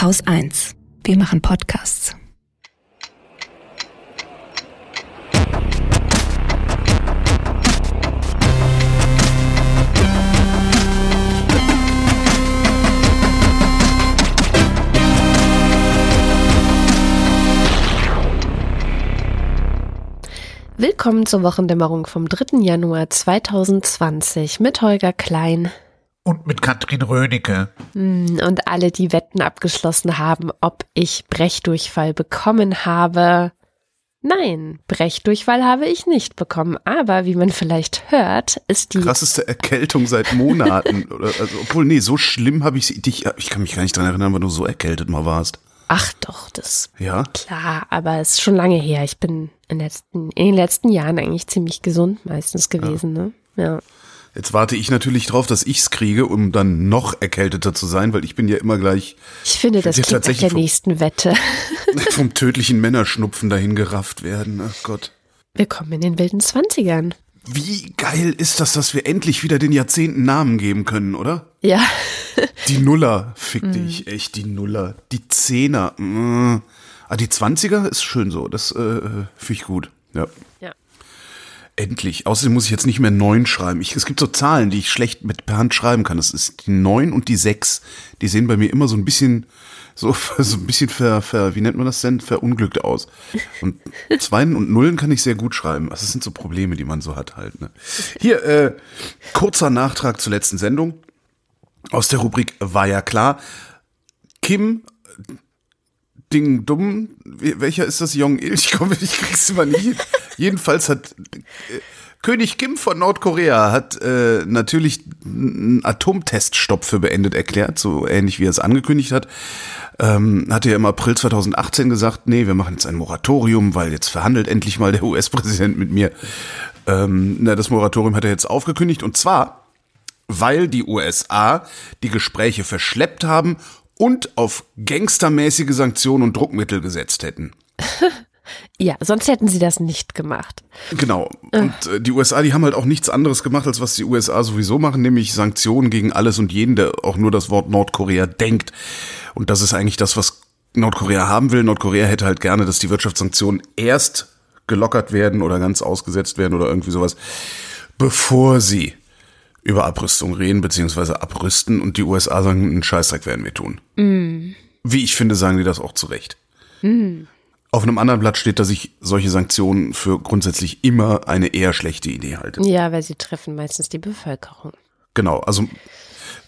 Haus 1. Wir machen Podcasts. Willkommen zur Wochendämmerung vom 3. Januar 2020 mit Holger Klein. Und mit Katrin Rönecke. Hm, Und alle, die Wetten abgeschlossen haben, ob ich Brechdurchfall bekommen habe. Nein, Brechdurchfall habe ich nicht bekommen. Aber wie man vielleicht hört, ist die. Krasseste Erkältung seit Monaten. Oder, also, obwohl, nee, so schlimm habe ich sie. Dich, ich kann mich gar nicht dran erinnern, wann du so erkältet mal warst. Ach doch, das Ja? klar, aber es ist schon lange her. Ich bin in, letzten, in den letzten Jahren eigentlich ziemlich gesund meistens gewesen, ne? Ja. Jetzt warte ich natürlich drauf, dass ich's kriege, um dann noch erkälteter zu sein, weil ich bin ja immer gleich Ich finde, das klingt nach tatsächlich der vom- nächsten Wette. vom tödlichen Männerschnupfen dahin gerafft werden. Ach Gott. Willkommen in den wilden Zwanzigern. Wie geil ist das, dass wir endlich wieder den Jahrzehnten Namen geben können, oder? Ja. Die Nuller, fick dich, echt, die Nuller. Die Zehner, mm. ah, die Zwanziger ist schön so, das äh, finde ich gut, ja. Ja. Endlich. Außerdem muss ich jetzt nicht mehr neun schreiben. Ich, es gibt so Zahlen, die ich schlecht mit per Hand schreiben kann. Das ist die neun und die sechs. Die sehen bei mir immer so ein bisschen, so, so ein bisschen ver, ver, wie nennt man das denn? Verunglückt aus. Und Zweien und Nullen kann ich sehr gut schreiben. Das sind so Probleme, die man so hat halt. Ne? Hier, äh, kurzer Nachtrag zur letzten Sendung. Aus der Rubrik war ja klar. Kim Ding Dumm, welcher ist das Jong Il? Ich komme, ich krieg's immer hin. Jedenfalls hat äh, König Kim von Nordkorea hat äh, natürlich einen Atomteststopp für beendet erklärt, so ähnlich wie er es angekündigt hat. Ähm, hatte ja im April 2018 gesagt, nee, wir machen jetzt ein Moratorium, weil jetzt verhandelt endlich mal der US-Präsident mit mir. Ähm, na, das Moratorium hat er jetzt aufgekündigt und zwar weil die USA die Gespräche verschleppt haben und auf gangstermäßige Sanktionen und Druckmittel gesetzt hätten. Ja, sonst hätten sie das nicht gemacht. Genau. Und äh, die USA, die haben halt auch nichts anderes gemacht, als was die USA sowieso machen, nämlich Sanktionen gegen alles und jeden, der auch nur das Wort Nordkorea denkt. Und das ist eigentlich das, was Nordkorea haben will. Nordkorea hätte halt gerne, dass die Wirtschaftssanktionen erst gelockert werden oder ganz ausgesetzt werden oder irgendwie sowas, bevor sie über Abrüstung reden, beziehungsweise abrüsten und die USA sagen, einen Scheißdreck werden wir tun. Wie ich finde, sagen die das auch zu Recht. Auf einem anderen Blatt steht, dass ich solche Sanktionen für grundsätzlich immer eine eher schlechte Idee halte. Ja, weil sie treffen meistens die Bevölkerung. Genau, also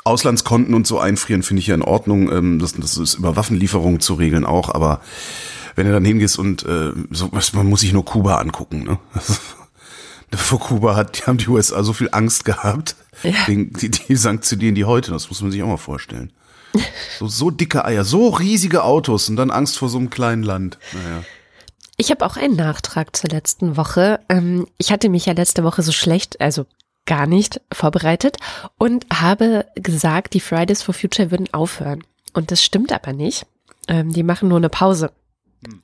Auslandskonten und so einfrieren finde ich ja in Ordnung. Ähm, das, das ist über Waffenlieferungen zu regeln auch, aber wenn du dann hingehst und äh, so, was- man muss sich nur Kuba angucken, ne? Vor Kuba hat, die haben die USA so viel Angst gehabt, wegen die, die sanktionieren die heute, das muss man sich auch mal vorstellen. So, so dicke Eier, so riesige Autos und dann Angst vor so einem kleinen Land. Naja. Ich habe auch einen Nachtrag zur letzten Woche. Ähm, ich hatte mich ja letzte Woche so schlecht, also gar nicht vorbereitet und habe gesagt, die Fridays for Future würden aufhören. Und das stimmt aber nicht. Ähm, die machen nur eine Pause.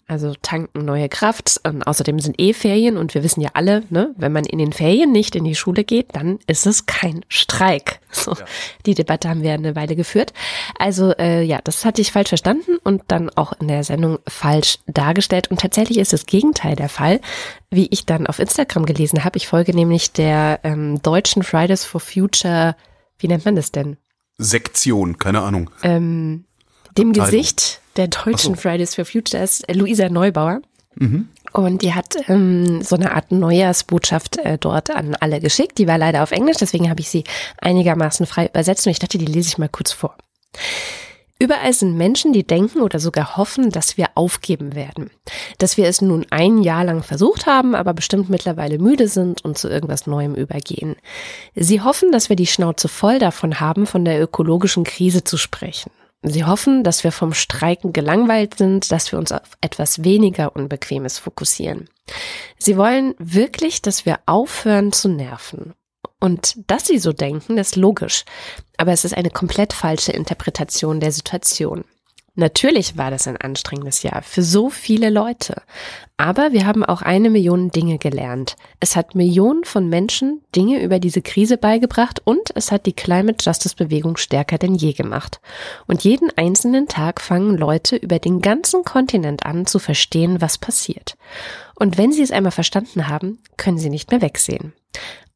Also tanken neue Kraft. Und außerdem sind eh Ferien und wir wissen ja alle, ne, wenn man in den Ferien nicht in die Schule geht, dann ist es kein Streik. So, Die Debatte haben wir eine Weile geführt. Also äh, ja, das hatte ich falsch verstanden und dann auch in der Sendung falsch dargestellt. Und tatsächlich ist das Gegenteil der Fall, wie ich dann auf Instagram gelesen habe. Ich folge nämlich der ähm, deutschen Fridays for Future, wie nennt man das denn? Sektion, keine Ahnung. ähm, dem Abteilung. Gesicht der deutschen so. Fridays for Future ist Luisa Neubauer. Und die hat ähm, so eine Art Neujahrsbotschaft äh, dort an alle geschickt. Die war leider auf Englisch, deswegen habe ich sie einigermaßen frei übersetzt und ich dachte, die lese ich mal kurz vor. Überall sind Menschen, die denken oder sogar hoffen, dass wir aufgeben werden. Dass wir es nun ein Jahr lang versucht haben, aber bestimmt mittlerweile müde sind und zu irgendwas Neuem übergehen. Sie hoffen, dass wir die Schnauze voll davon haben, von der ökologischen Krise zu sprechen. Sie hoffen, dass wir vom Streiken gelangweilt sind, dass wir uns auf etwas weniger Unbequemes fokussieren. Sie wollen wirklich, dass wir aufhören zu nerven. Und dass sie so denken, ist logisch. Aber es ist eine komplett falsche Interpretation der Situation. Natürlich war das ein anstrengendes Jahr für so viele Leute. Aber wir haben auch eine Million Dinge gelernt. Es hat Millionen von Menschen Dinge über diese Krise beigebracht und es hat die Climate Justice Bewegung stärker denn je gemacht. Und jeden einzelnen Tag fangen Leute über den ganzen Kontinent an zu verstehen, was passiert. Und wenn sie es einmal verstanden haben, können sie nicht mehr wegsehen.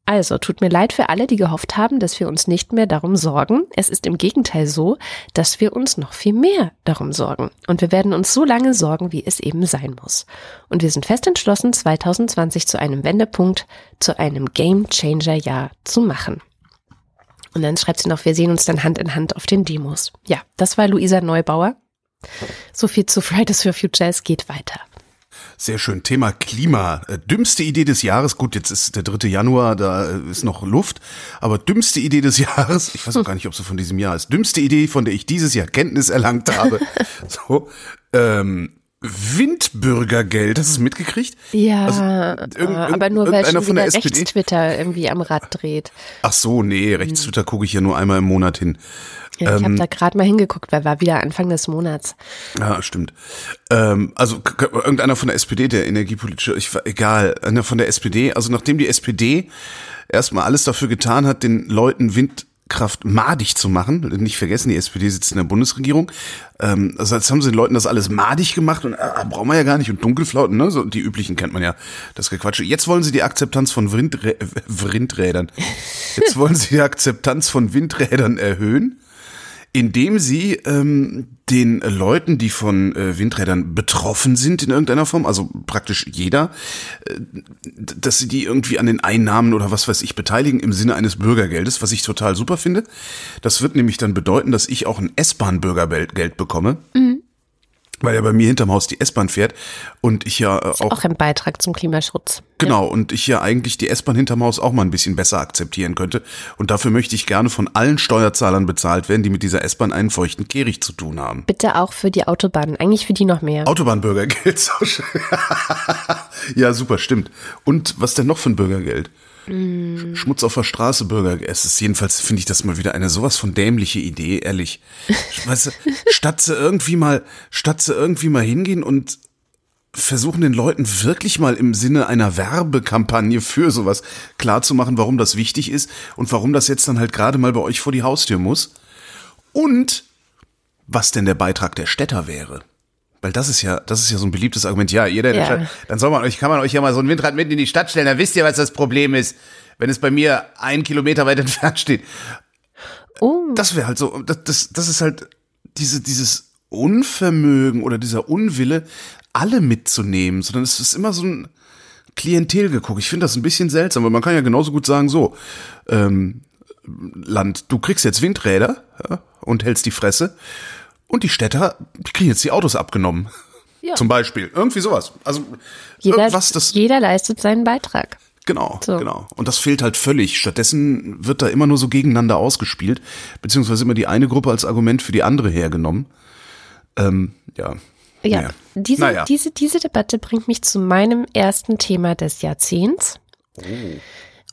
Also, tut mir leid für alle, die gehofft haben, dass wir uns nicht mehr darum sorgen. Es ist im Gegenteil so, dass wir uns noch viel mehr darum sorgen. Und wir werden uns so lange sorgen, wie es eben sein muss. Und wir sind fest entschlossen, 2020 zu einem Wendepunkt, zu einem Game Changer Jahr zu machen. Und dann schreibt sie noch, wir sehen uns dann Hand in Hand auf den Demos. Ja, das war Luisa Neubauer. So viel zu Fridays for Future, es geht weiter. Sehr schön. Thema Klima. Äh, dümmste Idee des Jahres. Gut, jetzt ist der 3. Januar, da äh, ist noch Luft. Aber dümmste Idee des Jahres. Ich weiß auch gar nicht, ob sie von diesem Jahr ist. Dümmste Idee, von der ich dieses Jahr Kenntnis erlangt habe. so, ähm, Windbürgergeld, hast du es mitgekriegt? Ja, also, aber nur weil schon von der Rechtstwitter irgendwie am Rad dreht. Ach so, nee, Rechtstwitter gucke ich ja nur einmal im Monat hin. Ja, ich ähm, habe da gerade mal hingeguckt, weil war wieder Anfang des Monats. Ja, stimmt. Ähm, also irgendeiner von der SPD, der energiepolitische, ich war egal, einer von der SPD, also nachdem die SPD erstmal alles dafür getan hat, den Leuten Windkraft madig zu machen. Nicht vergessen, die SPD sitzt in der Bundesregierung. Ähm, also jetzt haben sie den Leuten das alles madig gemacht und äh, brauchen wir ja gar nicht. Und Dunkelflauten, ne? So, die üblichen kennt man ja. Das Gequatsche. Jetzt wollen sie die Akzeptanz von Windrä Windrädern. Jetzt wollen sie die Akzeptanz von Windrädern erhöhen indem sie ähm, den Leuten, die von äh, Windrädern betroffen sind in irgendeiner Form, also praktisch jeder, äh, dass sie die irgendwie an den Einnahmen oder was weiß ich beteiligen im Sinne eines Bürgergeldes, was ich total super finde. Das wird nämlich dann bedeuten, dass ich auch ein S-Bahn-Bürgergeld bekomme. Mhm weil ja bei mir hinterm Haus die S-Bahn fährt und ich ja auch. Auch ein Beitrag zum Klimaschutz. Genau, ja. und ich ja eigentlich die S-Bahn hinterm Haus auch mal ein bisschen besser akzeptieren könnte. Und dafür möchte ich gerne von allen Steuerzahlern bezahlt werden, die mit dieser S-Bahn einen feuchten Kehricht zu tun haben. Bitte auch für die Autobahnen, eigentlich für die noch mehr. Autobahnbürgergeld. ja, super, stimmt. Und was denn noch für ein Bürgergeld? Mm. Schmutz auf der Straße, Bürger. Es ist jedenfalls, finde ich das mal wieder eine sowas von dämliche Idee, ehrlich. weißt du, statt sie irgendwie mal, statt sie irgendwie mal hingehen und versuchen den Leuten wirklich mal im Sinne einer Werbekampagne für sowas klarzumachen, warum das wichtig ist und warum das jetzt dann halt gerade mal bei euch vor die Haustür muss. Und was denn der Beitrag der Städter wäre. Weil das ist ja, das ist ja so ein beliebtes Argument. Ja, jeder, ja. Stadt, dann soll man euch, kann man euch ja mal so ein Windrad mitten in die Stadt stellen, dann wisst ihr, was das Problem ist, wenn es bei mir einen Kilometer weit entfernt steht. Oh. Das wäre halt so, das, das, das ist halt diese, dieses Unvermögen oder dieser Unwille, alle mitzunehmen, sondern es ist immer so ein Klientel geguckt. Ich finde das ein bisschen seltsam, weil man kann ja genauso gut sagen, so, ähm, Land, du kriegst jetzt Windräder ja, und hältst die Fresse und die Städter, die kriegen jetzt die Autos abgenommen. Ja. Zum Beispiel. Irgendwie sowas. Also jeder, irgendwas, das. Jeder leistet seinen Beitrag. Genau, so. genau. Und das fehlt halt völlig. Stattdessen wird da immer nur so gegeneinander ausgespielt, beziehungsweise immer die eine Gruppe als Argument für die andere hergenommen. Ähm, ja. Ja, naja. Diese, naja. Diese, diese Debatte bringt mich zu meinem ersten Thema des Jahrzehnts. Oh.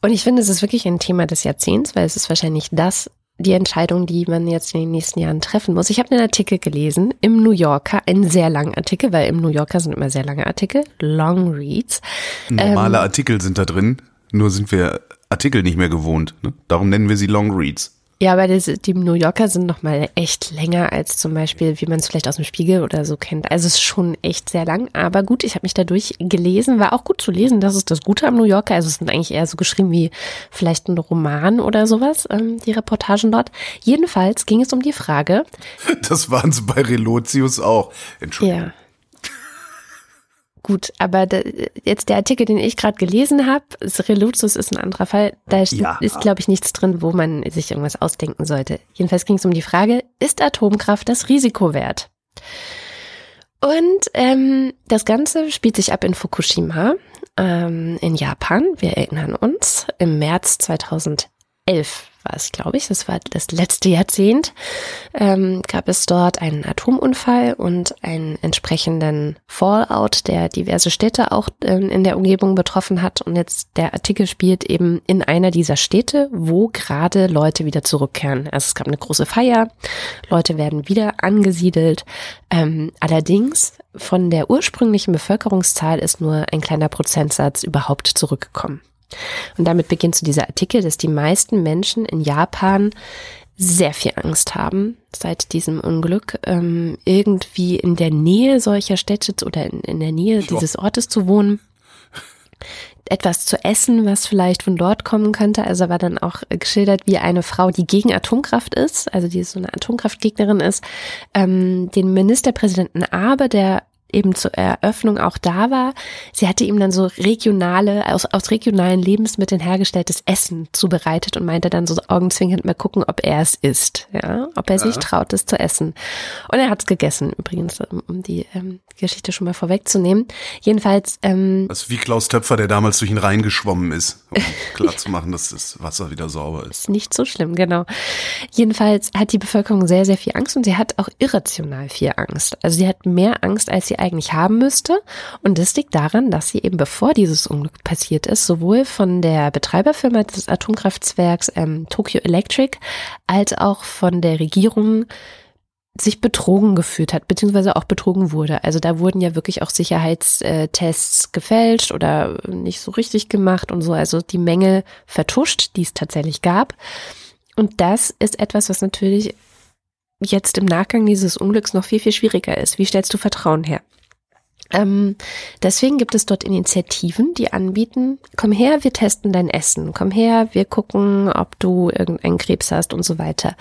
Und ich finde, es ist wirklich ein Thema des Jahrzehnts, weil es ist wahrscheinlich das die Entscheidung, die man jetzt in den nächsten Jahren treffen muss. Ich habe einen Artikel gelesen im New Yorker, einen sehr langen Artikel, weil im New Yorker sind immer sehr lange Artikel, Long Reads. Normale ähm, Artikel sind da drin, nur sind wir Artikel nicht mehr gewohnt. Ne? Darum nennen wir sie Long Reads. Ja, aber das, die New Yorker sind noch mal echt länger als zum Beispiel, wie man es vielleicht aus dem Spiegel oder so kennt. Also es ist schon echt sehr lang. Aber gut, ich habe mich dadurch gelesen, war auch gut zu lesen. Das ist das Gute am New Yorker. Also es sind eigentlich eher so geschrieben wie vielleicht ein Roman oder sowas, ähm, die Reportagen dort. Jedenfalls ging es um die Frage. Das waren sie bei Relotius auch. Entschuldigung. Ja. Gut, aber da, jetzt der Artikel, den ich gerade gelesen habe, Reluzus ist ein anderer Fall. Da ja. ist, glaube ich, nichts drin, wo man sich irgendwas ausdenken sollte. Jedenfalls ging es um die Frage, ist Atomkraft das Risiko wert? Und ähm, das Ganze spielt sich ab in Fukushima ähm, in Japan. Wir erinnern uns, im März 2011 war es, glaube ich, das war das letzte Jahrzehnt, ähm, gab es dort einen Atomunfall und einen entsprechenden Fallout, der diverse Städte auch ähm, in der Umgebung betroffen hat. Und jetzt der Artikel spielt eben in einer dieser Städte, wo gerade Leute wieder zurückkehren. Also es gab eine große Feier, Leute werden wieder angesiedelt. Ähm, allerdings von der ursprünglichen Bevölkerungszahl ist nur ein kleiner Prozentsatz überhaupt zurückgekommen. Und damit beginnt so dieser Artikel, dass die meisten Menschen in Japan sehr viel Angst haben seit diesem Unglück, ähm, irgendwie in der Nähe solcher Städte oder in, in der Nähe dieses Ortes zu wohnen. Etwas zu essen, was vielleicht von dort kommen könnte. Also war dann auch geschildert, wie eine Frau, die gegen Atomkraft ist, also die so eine Atomkraftgegnerin ist, ähm, den Ministerpräsidenten Abe, der eben zur Eröffnung auch da war. Sie hatte ihm dann so regionale, aus, aus regionalen Lebensmitteln hergestelltes Essen zubereitet und meinte dann so augenzwinkend mal gucken, ob er es isst, ja, ob er sich ja. traut, es zu essen. Und er hat es gegessen, übrigens, um die ähm, Geschichte schon mal vorwegzunehmen. Jedenfalls. Ähm, das ist wie Klaus Töpfer, der damals durch ihn reingeschwommen ist, um klar zu machen, dass das Wasser wieder sauber ist. Ist nicht so schlimm, genau. Jedenfalls hat die Bevölkerung sehr, sehr viel Angst und sie hat auch irrational viel Angst. Also sie hat mehr Angst, als sie eigentlich haben müsste. Und das liegt daran, dass sie eben bevor dieses Unglück passiert ist, sowohl von der Betreiberfirma des Atomkraftwerks ähm, Tokyo Electric als auch von der Regierung sich betrogen gefühlt hat, beziehungsweise auch betrogen wurde. Also da wurden ja wirklich auch Sicherheitstests gefälscht oder nicht so richtig gemacht und so. Also die Mängel vertuscht, die es tatsächlich gab. Und das ist etwas, was natürlich jetzt im Nachgang dieses Unglücks noch viel, viel schwieriger ist. Wie stellst du Vertrauen her? Ähm, deswegen gibt es dort Initiativen, die anbieten, komm her, wir testen dein Essen, komm her, wir gucken, ob du irgendeinen Krebs hast und so weiter.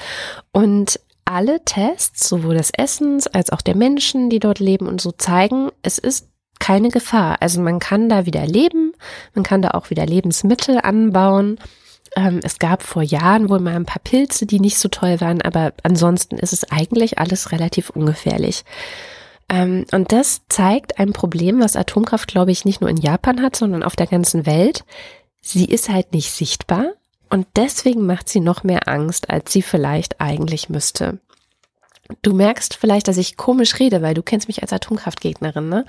Und alle Tests, sowohl des Essens als auch der Menschen, die dort leben und so zeigen, es ist keine Gefahr. Also man kann da wieder leben, man kann da auch wieder Lebensmittel anbauen ähm, es gab vor Jahren wohl mal ein paar Pilze, die nicht so toll waren, aber ansonsten ist es eigentlich alles relativ ungefährlich. Ähm, und das zeigt ein Problem, was Atomkraft, glaube ich, nicht nur in Japan hat, sondern auf der ganzen Welt. Sie ist halt nicht sichtbar und deswegen macht sie noch mehr Angst, als sie vielleicht eigentlich müsste. Du merkst vielleicht, dass ich komisch rede, weil du kennst mich als Atomkraftgegnerin, ne?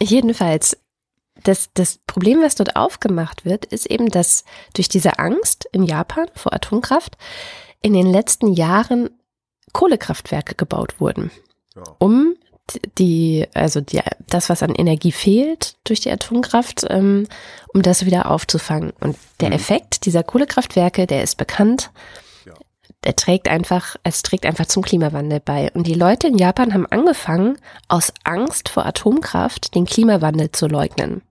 Jedenfalls, das, das Problem, was dort aufgemacht wird, ist eben, dass durch diese Angst in Japan vor Atomkraft in den letzten Jahren Kohlekraftwerke gebaut wurden, ja. um die, also die, das, was an Energie fehlt durch die Atomkraft, ähm, um das wieder aufzufangen. Und der mhm. Effekt dieser Kohlekraftwerke, der ist bekannt. Ja. Der trägt einfach, es trägt einfach zum Klimawandel bei. Und die Leute in Japan haben angefangen, aus Angst vor Atomkraft den Klimawandel zu leugnen.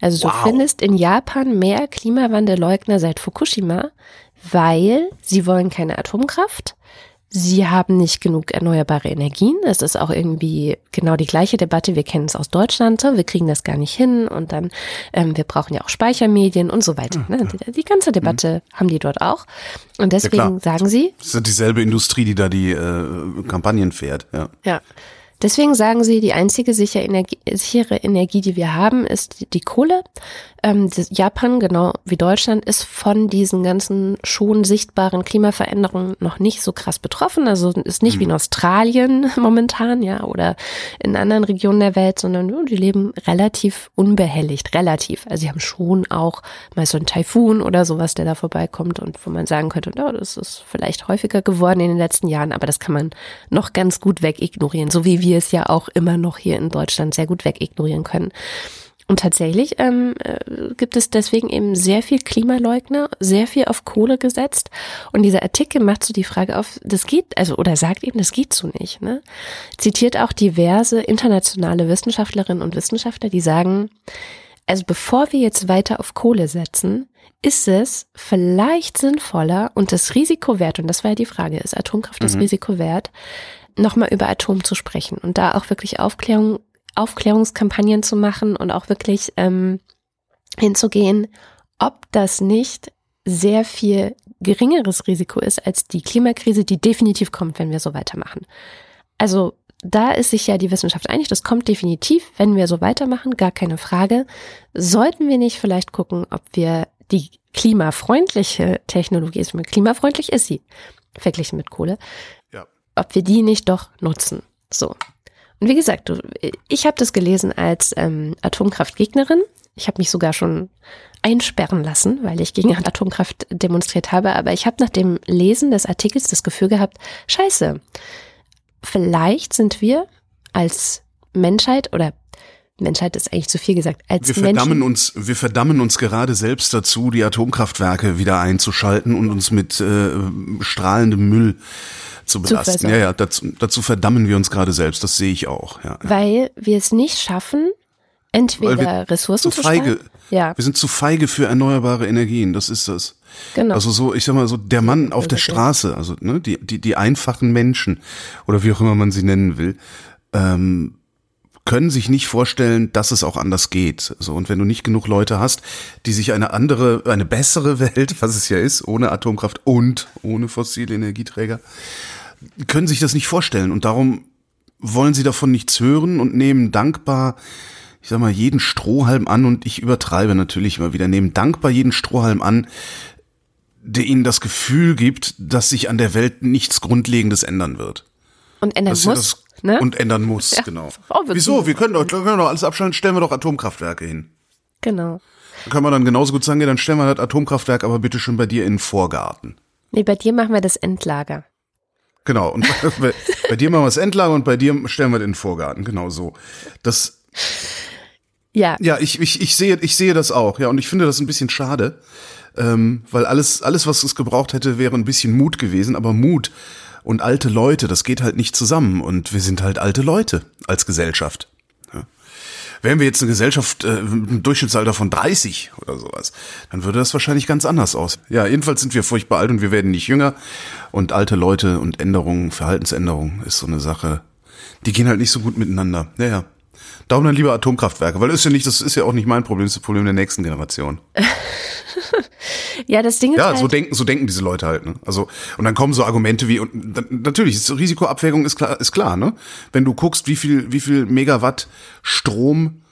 Also wow. du findest in Japan mehr Klimawandelleugner seit Fukushima, weil sie wollen keine Atomkraft. Sie haben nicht genug erneuerbare Energien. Es ist auch irgendwie genau die gleiche Debatte. Wir kennen es aus Deutschland. Wir kriegen das gar nicht hin. Und dann, ähm, wir brauchen ja auch Speichermedien und so weiter. Ne? Die, die, ganze Debatte mhm. haben die dort auch. Und deswegen ja, sagen sie. Das ist dieselbe Industrie, die da die äh, Kampagnen fährt. Ja. ja. Deswegen sagen sie, die einzige sichere Energie, sichere Energie, die wir haben, ist die Kohle. Ähm, Japan, genau wie Deutschland, ist von diesen ganzen schon sichtbaren Klimaveränderungen noch nicht so krass betroffen. Also ist nicht mhm. wie in Australien momentan, ja, oder in anderen Regionen der Welt, sondern die leben relativ unbehelligt, relativ. Also sie haben schon auch mal so einen Taifun oder sowas, der da vorbeikommt und wo man sagen könnte, ja, das ist vielleicht häufiger geworden in den letzten Jahren, aber das kann man noch ganz gut wegignorieren, so wie wir es ja auch immer noch hier in Deutschland sehr gut wegignorieren können. Und tatsächlich ähm, äh, gibt es deswegen eben sehr viel Klimaleugner, sehr viel auf Kohle gesetzt. Und dieser Artikel macht so die Frage auf, das geht, also oder sagt eben, das geht so nicht. Ne? Zitiert auch diverse internationale Wissenschaftlerinnen und Wissenschaftler, die sagen, also bevor wir jetzt weiter auf Kohle setzen, ist es vielleicht sinnvoller und das Risiko wert, und das war ja die Frage, ist Atomkraft das mhm. Risiko wert, nochmal über Atom zu sprechen und da auch wirklich Aufklärung Aufklärungskampagnen zu machen und auch wirklich ähm, hinzugehen, ob das nicht sehr viel geringeres Risiko ist als die Klimakrise, die definitiv kommt, wenn wir so weitermachen. Also da ist sich ja die Wissenschaft einig, das kommt definitiv, wenn wir so weitermachen, gar keine Frage. Sollten wir nicht vielleicht gucken, ob wir die klimafreundliche Technologie ist. Klimafreundlich ist sie, verglichen mit Kohle. Ob wir die nicht doch nutzen. So. Und wie gesagt, ich habe das gelesen als ähm, Atomkraftgegnerin. Ich habe mich sogar schon einsperren lassen, weil ich gegen Atomkraft demonstriert habe. Aber ich habe nach dem Lesen des Artikels das Gefühl gehabt, scheiße, vielleicht sind wir als Menschheit oder Menschheit ist eigentlich zu viel gesagt. Als wir verdammen uns, wir verdammen uns gerade selbst dazu, die Atomkraftwerke wieder einzuschalten und uns mit äh, strahlendem Müll zu belasten. Zu ja, ja, dazu, dazu verdammen wir uns gerade selbst. Das sehe ich auch. Ja, Weil wir es nicht schaffen, entweder Ressourcen zu, zu feige, ja. Wir sind zu feige für erneuerbare Energien. Das ist das. Genau. Also so, ich sag mal so, der Mann auf der Straße, also ne, die die die einfachen Menschen oder wie auch immer man sie nennen will. Ähm, können sich nicht vorstellen, dass es auch anders geht. So und wenn du nicht genug Leute hast, die sich eine andere, eine bessere Welt, was es ja ist, ohne Atomkraft und ohne fossile Energieträger, können sich das nicht vorstellen und darum wollen sie davon nichts hören und nehmen dankbar, ich sag mal, jeden Strohhalm an und ich übertreibe natürlich immer wieder, nehmen dankbar jeden Strohhalm an, der ihnen das Gefühl gibt, dass sich an der Welt nichts Grundlegendes ändern wird. Und ändern das muss. Ne? Und ändern muss, ja. genau. Wieso? Wir können, doch, können doch alles abschalten, stellen wir doch Atomkraftwerke hin. Genau. Dann kann man dann genauso gut sagen, ja, dann stellen wir das Atomkraftwerk aber bitte schon bei dir in den Vorgarten. Nee, bei dir machen wir das Endlager. Genau, und bei, bei dir machen wir das Endlager und bei dir stellen wir den Vorgarten, genau so. Das, ja. Ja, ich, ich, ich sehe, ich sehe das auch, ja, und ich finde das ein bisschen schade, ähm, weil alles, alles, was es gebraucht hätte, wäre ein bisschen Mut gewesen, aber Mut und alte Leute, das geht halt nicht zusammen. Und wir sind halt alte Leute als Gesellschaft. Wären wir jetzt eine Gesellschaft äh, ein Durchschnittsalter von 30 oder sowas, dann würde das wahrscheinlich ganz anders aus. Ja, jedenfalls sind wir furchtbar alt und wir werden nicht jünger. Und alte Leute und Änderungen, Verhaltensänderungen ist so eine Sache, die gehen halt nicht so gut miteinander. Ja, ja. Darum dann lieber Atomkraftwerke, weil das ist ja nicht, das ist ja auch nicht mein Problem, das ist das Problem der nächsten Generation. ja, das Ding ist Ja, halt so denken, so denken diese Leute halt, ne? Also, und dann kommen so Argumente wie, und natürlich, Risikoabwägung ist klar, ist klar, ne? Wenn du guckst, wie viel, wie viel Megawatt Strom,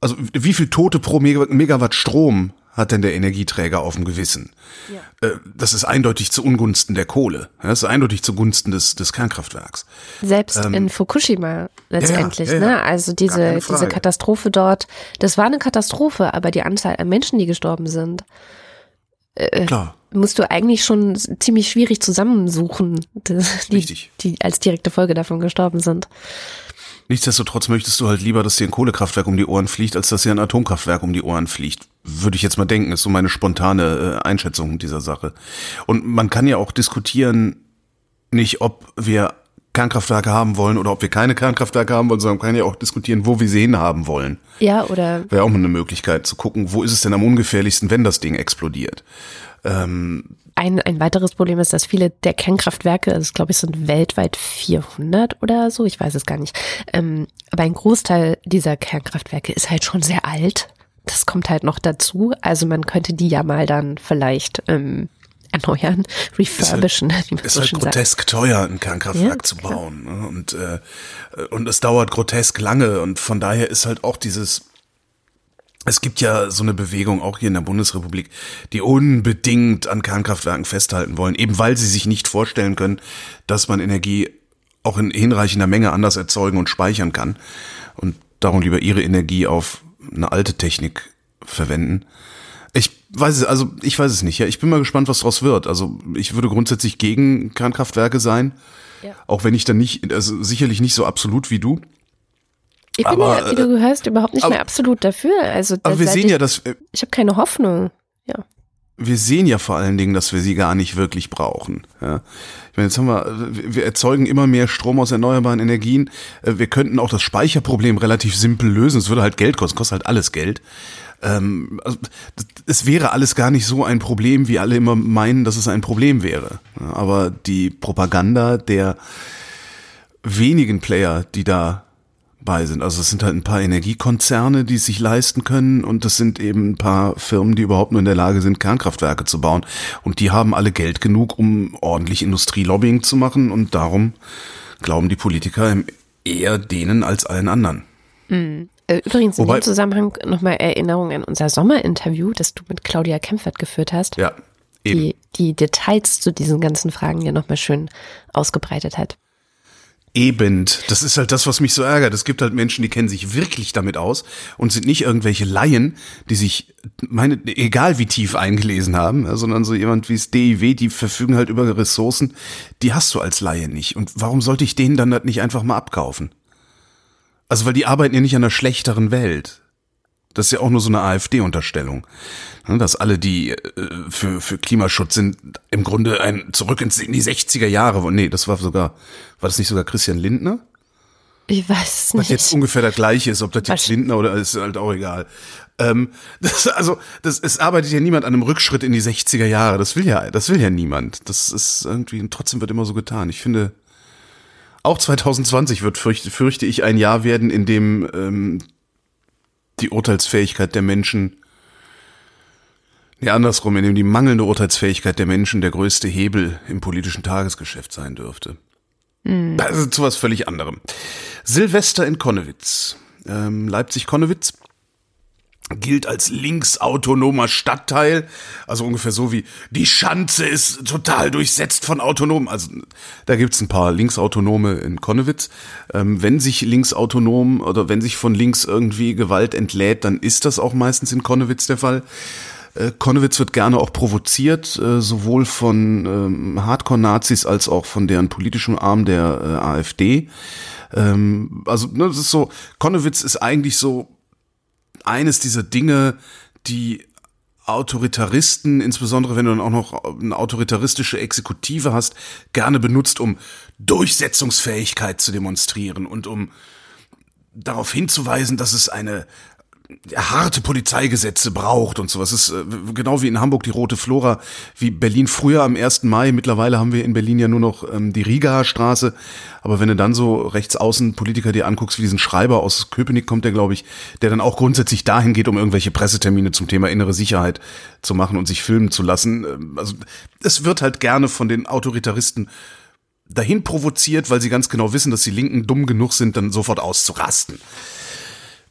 also wie viel Tote pro Megawatt Strom hat denn der Energieträger auf dem Gewissen? Ja. Äh, das ist eindeutig zu Ungunsten der Kohle. Das ist eindeutig zugunsten des, des Kernkraftwerks. Selbst ähm, in Fukushima letztendlich. Ja, ja, ne? Also diese, diese Katastrophe dort, das war eine Katastrophe, aber die Anzahl an Menschen, die gestorben sind, äh, Klar. musst du eigentlich schon ziemlich schwierig zusammensuchen, die, Richtig. die als direkte Folge davon gestorben sind. Nichtsdestotrotz möchtest du halt lieber, dass dir ein Kohlekraftwerk um die Ohren fliegt, als dass dir ein Atomkraftwerk um die Ohren fliegt. Würde ich jetzt mal denken, ist so meine spontane äh, Einschätzung dieser Sache. Und man kann ja auch diskutieren, nicht ob wir Kernkraftwerke haben wollen oder ob wir keine Kernkraftwerke haben wollen, sondern man kann ja auch diskutieren, wo wir sie hinhaben wollen. Ja, oder? Wäre auch mal eine Möglichkeit zu gucken, wo ist es denn am ungefährlichsten, wenn das Ding explodiert. Ähm, ein, ein weiteres Problem ist, dass viele der Kernkraftwerke, also glaube ich, sind weltweit 400 oder so, ich weiß es gar nicht. Ähm, aber ein Großteil dieser Kernkraftwerke ist halt schon sehr alt. Das kommt halt noch dazu. Also man könnte die ja mal dann vielleicht ähm, erneuern, refurbischen. Ist halt, ist halt grotesk sagt. teuer, ein Kernkraftwerk ja, zu bauen. Ne? Und, äh, und es dauert grotesk lange. Und von daher ist halt auch dieses es gibt ja so eine Bewegung auch hier in der Bundesrepublik, die unbedingt an Kernkraftwerken festhalten wollen, eben weil sie sich nicht vorstellen können, dass man Energie auch in hinreichender Menge anders erzeugen und speichern kann und darum lieber ihre Energie auf eine alte Technik verwenden. Ich weiß es, also ich weiß es nicht. Ja, ich bin mal gespannt, was daraus wird. Also ich würde grundsätzlich gegen Kernkraftwerke sein, ja. auch wenn ich dann nicht, also sicherlich nicht so absolut wie du. Ich bin aber, ja, wie du gehörst, überhaupt nicht aber, mehr absolut dafür. Also, aber wir sehen ich, ja, dass. Äh, ich habe keine Hoffnung. Ja. Wir sehen ja vor allen Dingen, dass wir sie gar nicht wirklich brauchen. Ja. Ich meine, jetzt haben wir, wir erzeugen immer mehr Strom aus erneuerbaren Energien. Äh, wir könnten auch das Speicherproblem relativ simpel lösen. Es würde halt Geld kosten, kostet halt alles Geld. Ähm, also, es wäre alles gar nicht so ein Problem, wie alle immer meinen, dass es ein Problem wäre. Aber die Propaganda der wenigen Player, die da bei sind. Also es sind halt ein paar Energiekonzerne, die es sich leisten können und das sind eben ein paar Firmen, die überhaupt nur in der Lage sind, Kernkraftwerke zu bauen. Und die haben alle Geld genug, um ordentlich Industrielobbying zu machen und darum glauben die Politiker eher denen als allen anderen. Mhm. Äh, übrigens in Wobei, dem Zusammenhang nochmal Erinnerung an unser Sommerinterview, das du mit Claudia Kempfert geführt hast. Ja. Eben. Die, die Details zu diesen ganzen Fragen ja nochmal schön ausgebreitet hat. Eben, das ist halt das, was mich so ärgert. Es gibt halt Menschen, die kennen sich wirklich damit aus und sind nicht irgendwelche Laien, die sich, meine, egal wie tief eingelesen haben, sondern so jemand wie das DIW, die verfügen halt über Ressourcen, die hast du als Laie nicht. Und warum sollte ich denen dann das nicht einfach mal abkaufen? Also, weil die arbeiten ja nicht an einer schlechteren Welt. Das ist ja auch nur so eine AfD-Unterstellung. Ne, dass alle, die äh, für, für Klimaschutz sind, im Grunde ein zurück in die 60er Jahre. Nee, das war sogar, war das nicht sogar Christian Lindner? Ich weiß es nicht. Was jetzt ungefähr der gleiche ist, ob das jetzt Lindner oder ist halt auch egal. Ähm, das, also, das, es arbeitet ja niemand an einem Rückschritt in die 60er Jahre. Das will ja, das will ja niemand. Das ist irgendwie, trotzdem wird immer so getan. Ich finde, auch 2020 wird, fürchte, fürchte ich, ein Jahr werden, in dem ähm, die Urteilsfähigkeit der Menschen, nee, andersrum, in dem die mangelnde Urteilsfähigkeit der Menschen der größte Hebel im politischen Tagesgeschäft sein dürfte. Mhm. Also zu was völlig anderem. Silvester in Konnewitz. Ähm, Leipzig-Konnewitz gilt als linksautonomer Stadtteil, also ungefähr so wie die Schanze ist total durchsetzt von Autonomen. Also da gibt's ein paar Linksautonome in Konnewitz. Ähm, wenn sich linksautonom oder wenn sich von links irgendwie Gewalt entlädt, dann ist das auch meistens in Konnewitz der Fall. Äh, Konnewitz wird gerne auch provoziert, äh, sowohl von ähm, Hardcore-Nazis als auch von deren politischem Arm der äh, AfD. Ähm, also ne, das ist so, Konnewitz ist eigentlich so eines dieser Dinge, die Autoritaristen, insbesondere wenn du dann auch noch eine autoritaristische Exekutive hast, gerne benutzt, um Durchsetzungsfähigkeit zu demonstrieren und um darauf hinzuweisen, dass es eine harte Polizeigesetze braucht und sowas. Es ist äh, genau wie in Hamburg die Rote Flora, wie Berlin früher am 1. Mai. Mittlerweile haben wir in Berlin ja nur noch ähm, die Rigaer Straße. Aber wenn du dann so rechtsaußen Politiker dir anguckst, wie diesen Schreiber aus Köpenick kommt, der glaube ich, der dann auch grundsätzlich dahin geht, um irgendwelche Pressetermine zum Thema innere Sicherheit zu machen und sich filmen zu lassen. Ähm, also es wird halt gerne von den Autoritaristen dahin provoziert, weil sie ganz genau wissen, dass die Linken dumm genug sind, dann sofort auszurasten.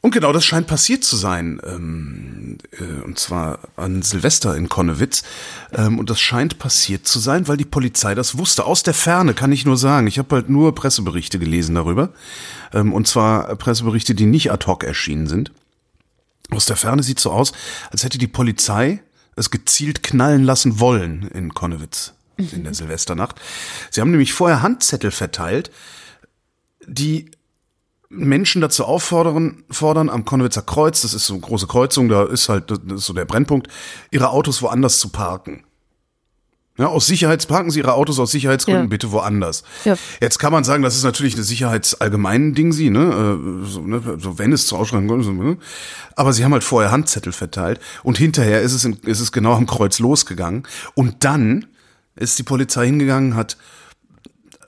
Und genau das scheint passiert zu sein, ähm, äh, und zwar an Silvester in Konnewitz. Ähm, und das scheint passiert zu sein, weil die Polizei das wusste. Aus der Ferne kann ich nur sagen. Ich habe halt nur Presseberichte gelesen darüber. Ähm, und zwar Presseberichte, die nicht ad hoc erschienen sind. Aus der Ferne sieht so aus, als hätte die Polizei es gezielt knallen lassen wollen in Konnewitz in der Silvesternacht. Sie haben nämlich vorher Handzettel verteilt, die Menschen dazu auffordern, fordern, am Konnewitzer Kreuz, das ist so eine große Kreuzung, da ist halt, das ist so der Brennpunkt, ihre Autos woanders zu parken. Ja, aus Sicherheits parken Sie Ihre Autos aus Sicherheitsgründen ja. bitte woanders. Ja. Jetzt kann man sagen, das ist natürlich eine sicherheitsallgemeinen Ding, sie, ne? Äh, so, ne? so wenn es zu Ausschreibungen kommt, so, ne? aber sie haben halt vorher Handzettel verteilt und hinterher ist es, in, ist es genau am Kreuz losgegangen und dann ist die Polizei hingegangen, hat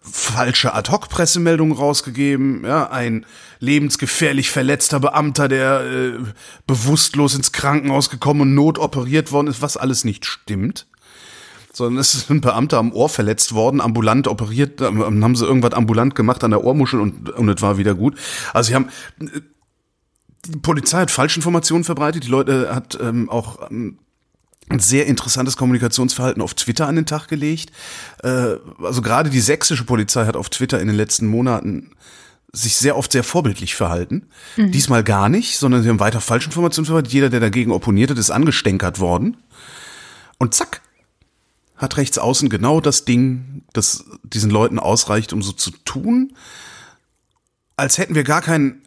falsche Ad-Hoc-Pressemeldungen rausgegeben, ja, ein lebensgefährlich verletzter Beamter, der äh, bewusstlos ins Krankenhaus gekommen und notoperiert worden ist, was alles nicht stimmt. Sondern es ist ein Beamter am Ohr verletzt worden, ambulant operiert, dann haben sie irgendwas ambulant gemacht an der Ohrmuschel und, und es war wieder gut. Also sie haben äh, die Polizei hat Falschinformationen verbreitet, die Leute hat ähm, auch ähm, sehr interessantes Kommunikationsverhalten auf Twitter an den Tag gelegt. Äh, also gerade die sächsische Polizei hat auf Twitter in den letzten Monaten sich sehr oft sehr vorbildlich verhalten. Mhm. Diesmal gar nicht, sondern sie haben weiter Falschinformationen verbreitet. Jeder, der dagegen opponiert hat, ist angestänkert worden. Und zack, hat rechts außen genau das Ding, das diesen Leuten ausreicht, um so zu tun, als hätten wir gar keinen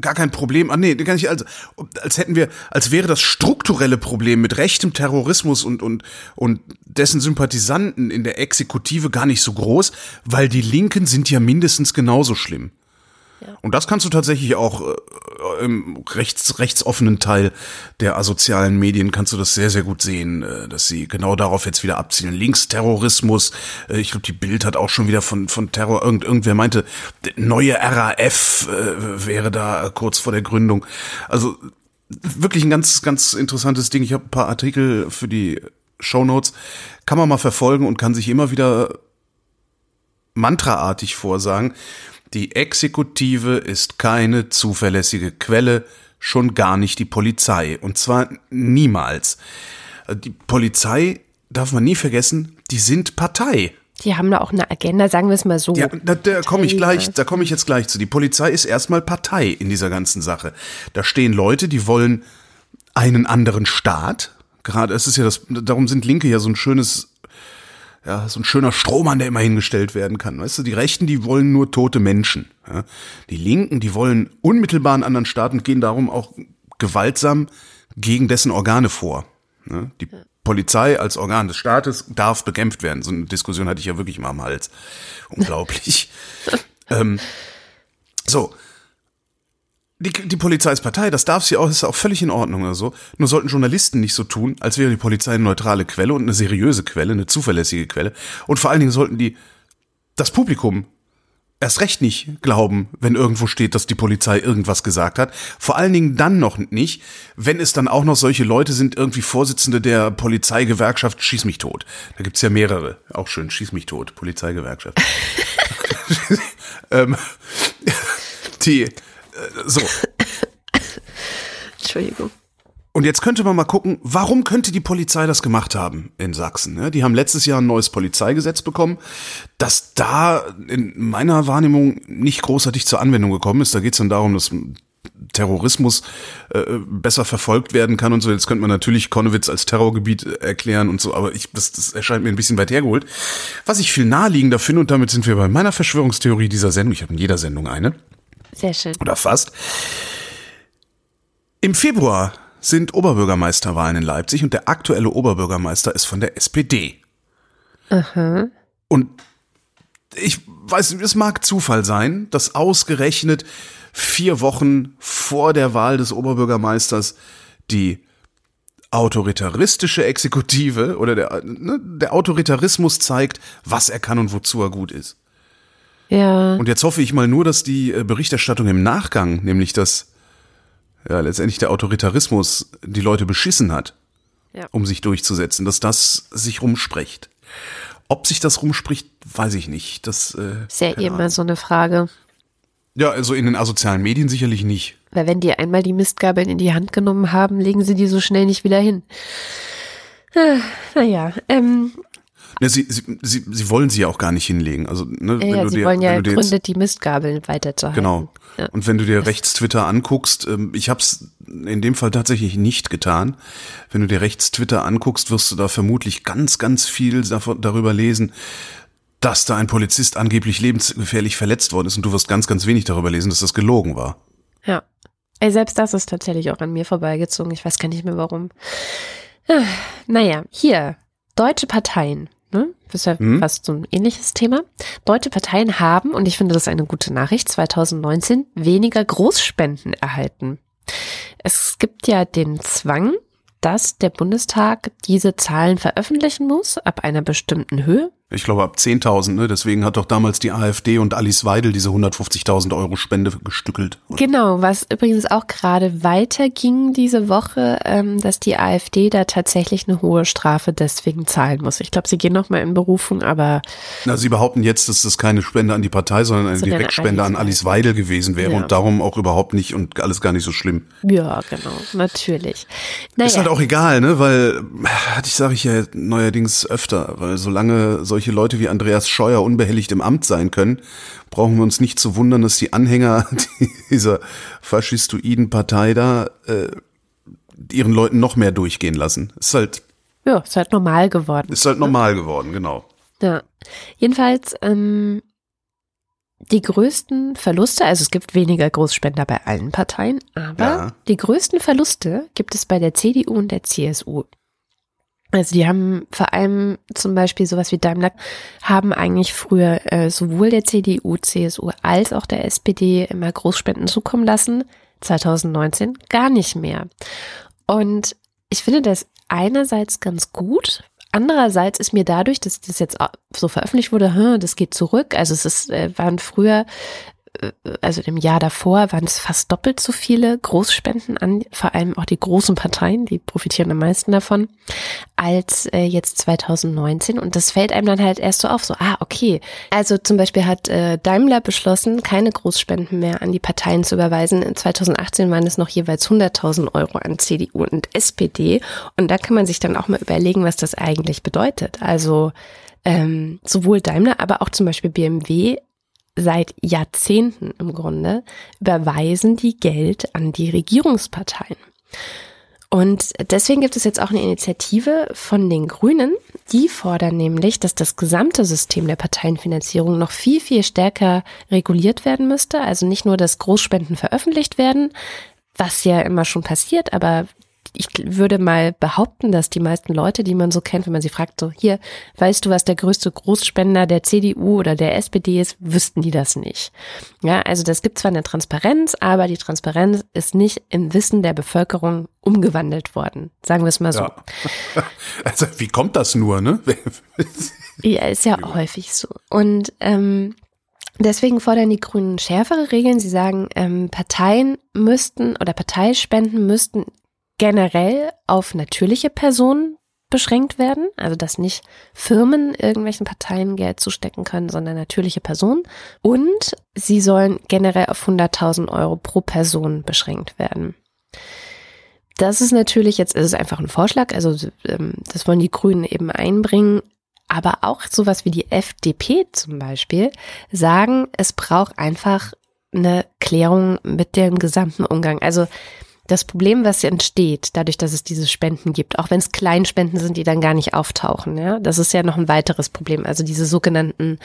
gar kein Problem. Ah, nee, gar nicht, als, als hätten wir, als wäre das strukturelle Problem mit rechtem Terrorismus und, und, und dessen Sympathisanten in der Exekutive gar nicht so groß, weil die Linken sind ja mindestens genauso schlimm. Und das kannst du tatsächlich auch äh, im rechts, rechtsoffenen Teil der asozialen Medien kannst du das sehr, sehr gut sehen, äh, dass sie genau darauf jetzt wieder abzielen. Linksterrorismus, äh, ich glaube, die Bild hat auch schon wieder von, von Terror, irgend, irgendwer meinte, neue RAF äh, wäre da kurz vor der Gründung. Also wirklich ein ganz, ganz interessantes Ding. Ich habe ein paar Artikel für die Show Notes, kann man mal verfolgen und kann sich immer wieder mantraartig vorsagen, die Exekutive ist keine zuverlässige Quelle, schon gar nicht die Polizei. Und zwar niemals. Die Polizei, darf man nie vergessen, die sind Partei. Die haben da auch eine Agenda, sagen wir es mal so. Ja, da, da komme ich gleich, da komme ich jetzt gleich zu. Die Polizei ist erstmal Partei in dieser ganzen Sache. Da stehen Leute, die wollen einen anderen Staat. Gerade, es ist ja das, darum sind Linke ja so ein schönes ja, so ein schöner Strohmann, der immer hingestellt werden kann. Weißt du, die Rechten, die wollen nur tote Menschen. Ja? Die Linken, die wollen unmittelbar einen anderen Staat und gehen darum auch gewaltsam gegen dessen Organe vor. Ja? Die Polizei als Organ des Staates darf bekämpft werden. So eine Diskussion hatte ich ja wirklich mal am Hals. Unglaublich. ähm, so, die, die Polizei ist Partei, das darf sie auch, ist auch völlig in Ordnung oder so. Nur sollten Journalisten nicht so tun, als wäre die Polizei eine neutrale Quelle und eine seriöse Quelle, eine zuverlässige Quelle. Und vor allen Dingen sollten die das Publikum erst recht nicht glauben, wenn irgendwo steht, dass die Polizei irgendwas gesagt hat. Vor allen Dingen dann noch nicht, wenn es dann auch noch solche Leute sind, irgendwie Vorsitzende der Polizeigewerkschaft Schieß mich tot. Da gibt's ja mehrere. Auch schön, Schieß mich tot, Polizeigewerkschaft. ähm, die so. Entschuldigung. Und jetzt könnte man mal gucken, warum könnte die Polizei das gemacht haben in Sachsen? Die haben letztes Jahr ein neues Polizeigesetz bekommen, das da in meiner Wahrnehmung nicht großartig zur Anwendung gekommen ist. Da geht es dann darum, dass Terrorismus äh, besser verfolgt werden kann und so. Jetzt könnte man natürlich Konnewitz als Terrorgebiet erklären und so, aber ich, das, das erscheint mir ein bisschen weit hergeholt. Was ich viel naheliegender finde, und damit sind wir bei meiner Verschwörungstheorie dieser Sendung, ich habe in jeder Sendung eine, sehr schön. Oder fast. Im Februar sind Oberbürgermeisterwahlen in Leipzig und der aktuelle Oberbürgermeister ist von der SPD. Aha. Und ich weiß, es mag Zufall sein, dass ausgerechnet vier Wochen vor der Wahl des Oberbürgermeisters die autoritaristische Exekutive oder der, ne, der Autoritarismus zeigt, was er kann und wozu er gut ist. Ja. Und jetzt hoffe ich mal nur, dass die äh, Berichterstattung im Nachgang, nämlich dass ja letztendlich der Autoritarismus die Leute beschissen hat, ja. um sich durchzusetzen, dass das sich rumspricht. Ob sich das rumspricht, weiß ich nicht. Das äh, ist ja immer so eine Frage. Ja, also in den asozialen Medien sicherlich nicht. Weil wenn die einmal die Mistgabeln in die Hand genommen haben, legen sie die so schnell nicht wieder hin. Ah, naja, ähm, Ne, sie, sie, sie, sie wollen sie ja auch gar nicht hinlegen. Also, ne, ja, ja, sie dir, wollen ja im Grunde die Mistgabeln weiterzuhalten. Genau. Ja. Und wenn du dir rechts Twitter anguckst, ähm, ich habe es in dem Fall tatsächlich nicht getan. Wenn du dir rechts Twitter anguckst, wirst du da vermutlich ganz, ganz viel darüber lesen, dass da ein Polizist angeblich lebensgefährlich verletzt worden ist und du wirst ganz, ganz wenig darüber lesen, dass das gelogen war. Ja. Ey, selbst das ist tatsächlich auch an mir vorbeigezogen. Ich weiß gar nicht mehr warum. Ah, naja, hier. Deutsche Parteien Ne? Das ist ja mhm. fast so ein ähnliches Thema. Deutsche Parteien haben, und ich finde das eine gute Nachricht, 2019 weniger Großspenden erhalten. Es gibt ja den Zwang, dass der Bundestag diese Zahlen veröffentlichen muss ab einer bestimmten Höhe. Ich glaube ab 10.000, ne? Deswegen hat doch damals die AfD und Alice Weidel diese 150.000 Euro Spende gestückelt. Genau, was übrigens auch gerade weiterging diese Woche, ähm, dass die AfD da tatsächlich eine hohe Strafe deswegen zahlen muss. Ich glaube, sie gehen nochmal in Berufung, aber. Na, sie behaupten jetzt, dass das keine Spende an die Partei, sondern eine so Direktspende an Alice Weidel gewesen wäre ja. und darum auch überhaupt nicht und alles gar nicht so schlimm. Ja, genau, natürlich. Naja. Ist halt auch egal, ne? Weil, ich sage ich ja neuerdings öfter, weil solange solche solche Leute wie Andreas Scheuer unbehelligt im Amt sein können, brauchen wir uns nicht zu wundern, dass die Anhänger dieser faschistoiden Partei da äh, ihren Leuten noch mehr durchgehen lassen. Ist halt ja, ist halt normal geworden. Ist halt ne? normal geworden, genau. Ja. Jedenfalls ähm, die größten Verluste, also es gibt weniger Großspender bei allen Parteien, aber ja. die größten Verluste gibt es bei der CDU und der CSU. Also die haben vor allem zum Beispiel sowas wie Daimler, haben eigentlich früher äh, sowohl der CDU, CSU als auch der SPD immer Großspenden zukommen lassen. 2019 gar nicht mehr. Und ich finde das einerseits ganz gut. Andererseits ist mir dadurch, dass das jetzt so veröffentlicht wurde, das geht zurück. Also es ist, äh, waren früher also im Jahr davor waren es fast doppelt so viele Großspenden an, vor allem auch die großen Parteien, die profitieren am meisten davon, als äh, jetzt 2019. Und das fällt einem dann halt erst so auf, so, ah, okay. Also zum Beispiel hat äh, Daimler beschlossen, keine Großspenden mehr an die Parteien zu überweisen. In 2018 waren es noch jeweils 100.000 Euro an CDU und SPD. Und da kann man sich dann auch mal überlegen, was das eigentlich bedeutet. Also ähm, sowohl Daimler, aber auch zum Beispiel BMW seit Jahrzehnten im Grunde überweisen die Geld an die Regierungsparteien. Und deswegen gibt es jetzt auch eine Initiative von den Grünen, die fordern nämlich, dass das gesamte System der Parteienfinanzierung noch viel, viel stärker reguliert werden müsste. Also nicht nur, dass Großspenden veröffentlicht werden, was ja immer schon passiert, aber ich würde mal behaupten, dass die meisten Leute, die man so kennt, wenn man sie fragt, so hier, weißt du, was der größte Großspender der CDU oder der SPD ist, wüssten die das nicht. Ja, also das gibt zwar eine Transparenz, aber die Transparenz ist nicht im Wissen der Bevölkerung umgewandelt worden. Sagen wir es mal so. Ja. Also wie kommt das nur, ne? ja, ist ja häufig so. Und ähm, Deswegen fordern die Grünen schärfere Regeln. Sie sagen, ähm, Parteien müssten oder Parteispenden müssten generell auf natürliche Personen beschränkt werden, also dass nicht Firmen irgendwelchen Parteien Geld zustecken können, sondern natürliche Personen. Und sie sollen generell auf 100.000 Euro pro Person beschränkt werden. Das ist natürlich, jetzt ist es einfach ein Vorschlag, also ähm, das wollen die Grünen eben einbringen. Aber auch sowas wie die FDP zum Beispiel sagen, es braucht einfach eine Klärung mit dem gesamten Umgang. Also das Problem, was entsteht, dadurch, dass es diese Spenden gibt, auch wenn es Kleinspenden sind, die dann gar nicht auftauchen, ja, das ist ja noch ein weiteres Problem. Also diese sogenannten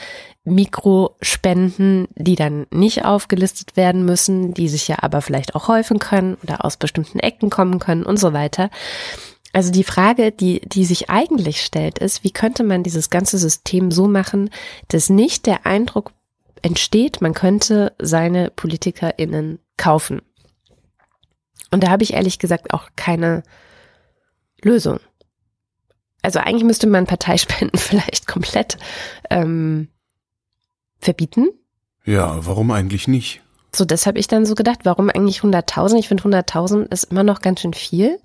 Mikrospenden, die dann nicht aufgelistet werden müssen, die sich ja aber vielleicht auch häufen können oder aus bestimmten Ecken kommen können und so weiter. Also die Frage, die, die sich eigentlich stellt, ist, wie könnte man dieses ganze System so machen, dass nicht der Eindruck entsteht, man könnte seine PolitikerInnen kaufen. Und da habe ich ehrlich gesagt auch keine Lösung. Also eigentlich müsste man Parteispenden vielleicht komplett ähm, verbieten. Ja, warum eigentlich nicht? So, das habe ich dann so gedacht, warum eigentlich 100.000? Ich finde 100.000 ist immer noch ganz schön viel.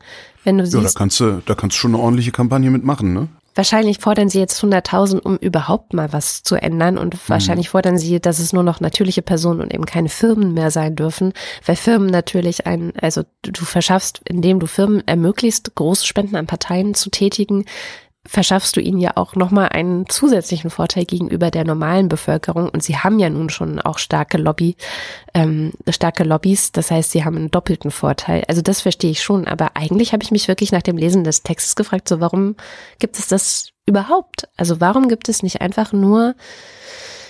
Wenn du siehst, ja, da kannst du, da kannst du schon eine ordentliche Kampagne mitmachen, ne? Wahrscheinlich fordern sie jetzt 100.000, um überhaupt mal was zu ändern. Und wahrscheinlich mhm. fordern sie, dass es nur noch natürliche Personen und eben keine Firmen mehr sein dürfen. Weil Firmen natürlich ein, also du verschaffst, indem du Firmen ermöglicht, große Spenden an Parteien zu tätigen, verschaffst du ihnen ja auch nochmal einen zusätzlichen Vorteil gegenüber der normalen Bevölkerung. Und sie haben ja nun schon auch starke Lobby, ähm, starke Lobbys. Das heißt, sie haben einen doppelten Vorteil. Also das verstehe ich schon. Aber eigentlich habe ich mich wirklich nach dem Lesen des Textes gefragt, so warum gibt es das überhaupt? Also warum gibt es nicht einfach nur,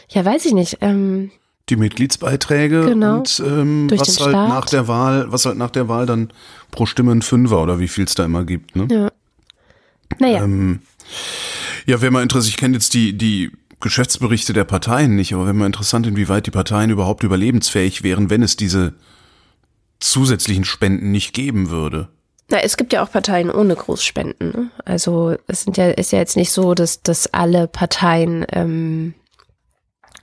ja, weiß ich nicht, ähm, die Mitgliedsbeiträge genau, und ähm, was halt Staat. nach der Wahl, was halt nach der Wahl dann pro Stimme ein Fünfer oder wie viel es da immer gibt, ne? Ja. Naja. Ähm, ja, wäre mal interessant, ich kenne jetzt die, die Geschäftsberichte der Parteien nicht, aber wäre mal interessant, inwieweit die Parteien überhaupt überlebensfähig wären, wenn es diese zusätzlichen Spenden nicht geben würde. Na, es gibt ja auch Parteien ohne Großspenden. Ne? Also es sind ja, ist ja jetzt nicht so, dass, dass alle Parteien ähm,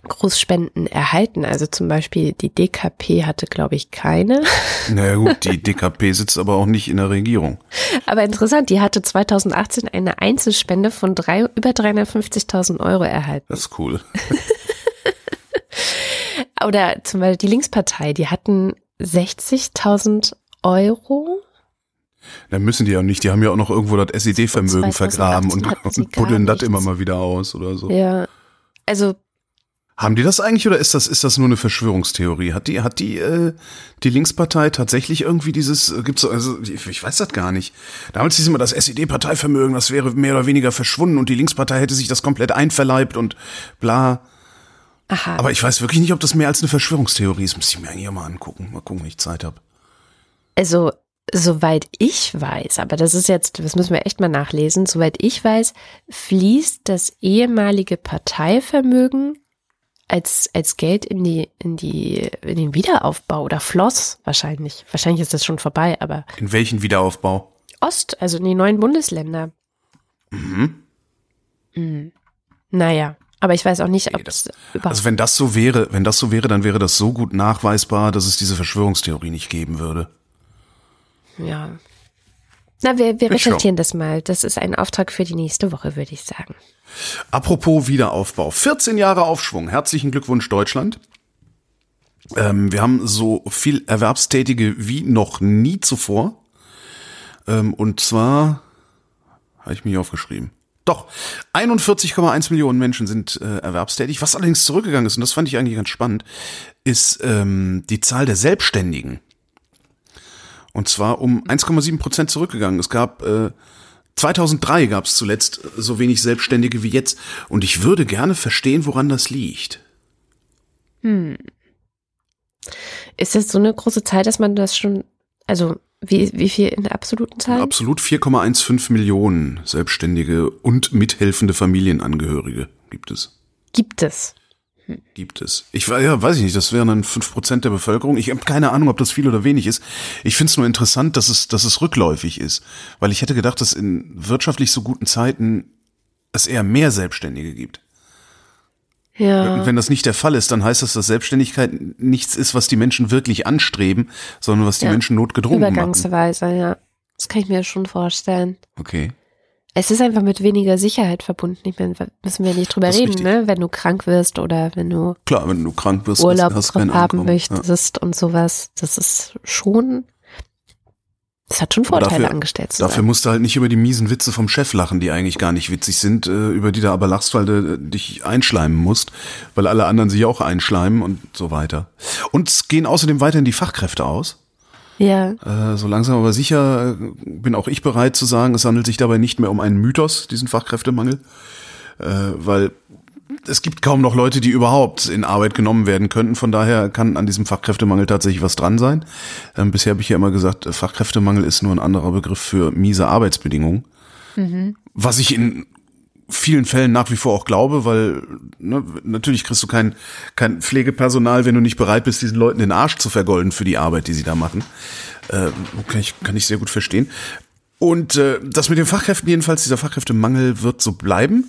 Großspenden erhalten. Also zum Beispiel die DKP hatte, glaube ich, keine. Naja gut, die DKP sitzt aber auch nicht in der Regierung. Aber interessant, die hatte 2018 eine Einzelspende von drei, über 350.000 Euro erhalten. Das ist cool. Oder zum Beispiel die Linkspartei, die hatten 60.000 Euro. Dann müssen die ja nicht, die haben ja auch noch irgendwo das SED-Vermögen vergraben und, und buddeln das immer mal wieder aus oder so. Ja, also haben die das eigentlich oder ist das, ist das nur eine Verschwörungstheorie? Hat die, hat die, äh, die Linkspartei tatsächlich irgendwie dieses, äh, gibt's so, also ich, ich weiß das gar nicht. Damals hieß immer das SED-Parteivermögen, das wäre mehr oder weniger verschwunden und die Linkspartei hätte sich das komplett einverleibt und bla. Aha. Aber ich weiß wirklich nicht, ob das mehr als eine Verschwörungstheorie ist. Muss ich mir eigentlich mal angucken. Mal gucken, wenn ich Zeit habe. Also, soweit ich weiß, aber das ist jetzt, das müssen wir echt mal nachlesen, soweit ich weiß, fließt das ehemalige Parteivermögen als, als Geld in die, in die, in den Wiederaufbau oder floss wahrscheinlich. Wahrscheinlich ist das schon vorbei, aber. In welchen Wiederaufbau? Ost, also in die neuen Bundesländer. Mhm. mhm. Naja, Aber ich weiß auch nicht, ob es. Also wenn das so wäre, wenn das so wäre, dann wäre das so gut nachweisbar, dass es diese Verschwörungstheorie nicht geben würde. ja. Na, wir, wir recherchieren das mal. Das ist ein Auftrag für die nächste Woche, würde ich sagen. Apropos Wiederaufbau. 14 Jahre Aufschwung. Herzlichen Glückwunsch, Deutschland. Ähm, wir haben so viel Erwerbstätige wie noch nie zuvor. Ähm, und zwar, habe ich hier aufgeschrieben. Doch, 41,1 Millionen Menschen sind äh, erwerbstätig. Was allerdings zurückgegangen ist, und das fand ich eigentlich ganz spannend, ist ähm, die Zahl der Selbstständigen. Und zwar um 1,7 Prozent zurückgegangen. Es gab äh, 2003 gab es zuletzt so wenig Selbstständige wie jetzt. Und ich würde gerne verstehen, woran das liegt. Ist das so eine große Zahl, dass man das schon, also wie, wie viel in der absoluten Zahl? Absolut 4,15 Millionen Selbstständige und mithelfende Familienangehörige gibt es. Gibt es. Gibt es. Ich ja, weiß ich nicht, das wären dann 5% der Bevölkerung. Ich habe keine Ahnung, ob das viel oder wenig ist. Ich finde es nur interessant, dass es, dass es rückläufig ist. Weil ich hätte gedacht, dass in wirtschaftlich so guten Zeiten es eher mehr Selbstständige gibt. Ja. Und wenn das nicht der Fall ist, dann heißt das, dass Selbstständigkeit nichts ist, was die Menschen wirklich anstreben, sondern was die Ja. Menschen notgedrungen machen. Übergangsweise, ja. Das kann ich mir schon vorstellen. Okay. Es ist einfach mit weniger Sicherheit verbunden. Ich meine, müssen wir nicht drüber reden, richtig. ne? Wenn du krank wirst oder wenn du Klar, wenn du krank wirst, Urlaub hast haben Einkommen. Ja. möchtest und sowas. Das ist schon, das hat schon Vorteile, dafür- angestellt zu Dafür sein. musst du halt nicht über die miesen Witze vom Chef lachen, die eigentlich gar nicht witzig sind, äh, über die du aber lachst, weil du äh, dich einschleimen musst, weil alle anderen sich auch einschleimen und so weiter. Und es gehen außerdem weiterhin die Fachkräfte aus. Ja, Äh, so langsam aber sicher äh, bin auch ich bereit zu sagen, es handelt sich dabei nicht mehr um einen Mythos, diesen Fachkräftemangel, äh, weil es gibt kaum noch Leute, die überhaupt in Arbeit genommen werden könnten. Von daher kann an diesem Fachkräftemangel tatsächlich was dran sein. Ähm, bisher habe ich ja immer gesagt, äh, Fachkräftemangel ist nur ein anderer Begriff für miese Arbeitsbedingungen. Was ich in vielen Fällen nach wie vor auch glaube, weil ne, natürlich kriegst du kein, kein Pflegepersonal, wenn du nicht bereit bist, diesen Leuten den Arsch zu vergolden für die Arbeit, die sie da machen. Äh, kann, ich, kann ich sehr gut verstehen. Und äh, das mit den Fachkräften jedenfalls, dieser Fachkräftemangel wird so bleiben,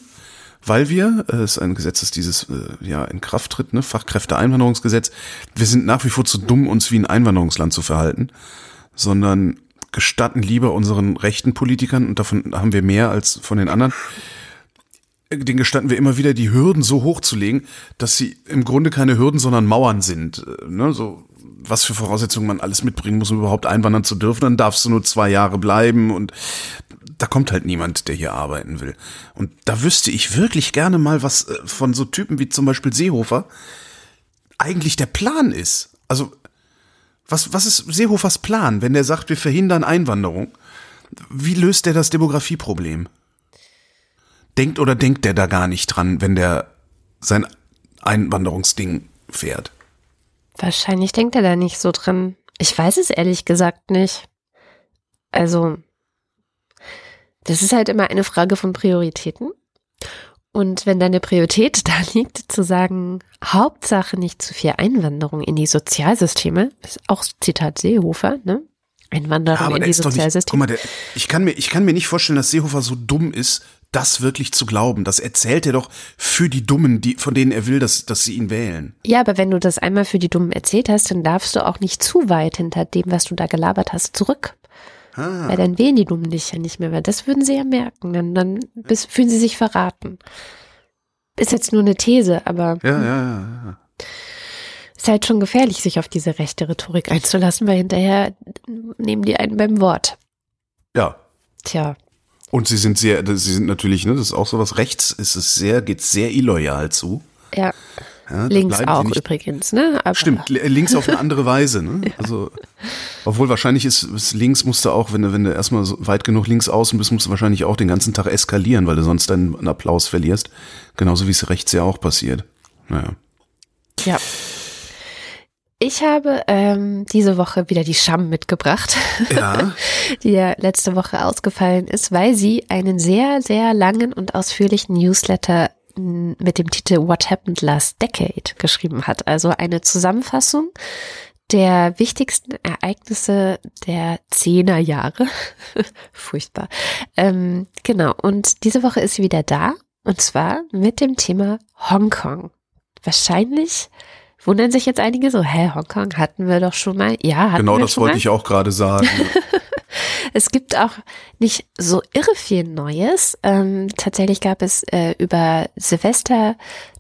weil wir, äh, es ist ein Gesetz, das dieses äh, ja in Kraft tritt, ne, Fachkräfteeinwanderungsgesetz, wir sind nach wie vor zu dumm, uns wie ein Einwanderungsland zu verhalten, sondern gestatten lieber unseren rechten Politikern, und davon haben wir mehr als von den anderen, den gestatten wir immer wieder, die Hürden so hochzulegen, dass sie im Grunde keine Hürden, sondern Mauern sind. Äh, Ne? So, was für Voraussetzungen man alles mitbringen muss, um überhaupt einwandern zu dürfen. Dann darfst du nur zwei Jahre bleiben und da kommt halt niemand, der hier arbeiten will. Und da wüsste ich wirklich gerne mal, was äh, von so Typen wie zum Beispiel Seehofer eigentlich der Plan ist. Also, was, was ist Seehofers Plan, wenn der sagt, wir verhindern Einwanderung? Wie löst der das Demografieproblem? Denkt oder denkt der da gar nicht dran, wenn der sein Einwanderungsding fährt? wahrscheinlich denkt er da nicht so dran. Ich weiß es ehrlich gesagt nicht. Also, das ist halt immer eine Frage von Prioritäten. Und wenn deine Priorität da liegt, zu sagen, Hauptsache nicht zu viel Einwanderung in die Sozialsysteme, ist auch Zitat Seehofer, ne? Einwanderung in die Guck Sozialsysteme. mal, der, ich kann mir, ich kann mir nicht vorstellen, dass Seehofer so dumm ist, das wirklich zu glauben. Das erzählt er doch für die Dummen, die, von denen er will, dass, dass sie ihn wählen. Ja, aber wenn du das einmal für die Dummen erzählt hast, dann darfst du auch nicht zu weit hinter dem, was du da gelabert hast, zurück. Ah. Weil dann wählen die Dummen dich ja nicht mehr, weil das würden sie ja merken. Dann, dann bis, fühlen sie sich verraten. Ist jetzt nur eine These, aber Ja, ja, ja. ja. ist halt schon gefährlich, sich auf diese rechte Rhetorik einzulassen, weil hinterher nehmen die einen beim Wort. Ja. Tja, Und sie sind sehr, sie sind natürlich, ne, das ist auch sowas, rechts ist es sehr, geht sehr illoyal zu. ja. Ja, Links auch übrigens, ne? Aber Stimmt, li- links auf eine andere Weise, ne? Also, obwohl wahrscheinlich ist, ist links musst du auch, wenn du, wenn du erstmal so weit genug links außen bist, musst du wahrscheinlich auch den ganzen Tag eskalieren, weil du sonst deinen Applaus verlierst. Genauso wie es rechts ja auch passiert. Naja. Ja. Ich habe ähm, diese Woche wieder die Scham mitgebracht, Ja. die ja letzte Woche ausgefallen ist, weil sie einen sehr, sehr langen und ausführlichen Newsletter mit dem Titel What Happened Last Decade geschrieben hat. Also eine Zusammenfassung der wichtigsten Ereignisse der Zehnerjahre. Furchtbar. Ähm, genau. Und diese Woche ist sie wieder da. Und zwar mit dem Thema Hongkong. Wahrscheinlich wundern sich jetzt einige so, hä, Hongkong hatten wir doch schon mal. Ja, hatten genau wir das schon wollte mal. ich auch gerade sagen. Es gibt auch nicht so irre viel Neues. Ähm, tatsächlich gab es äh, über Silvester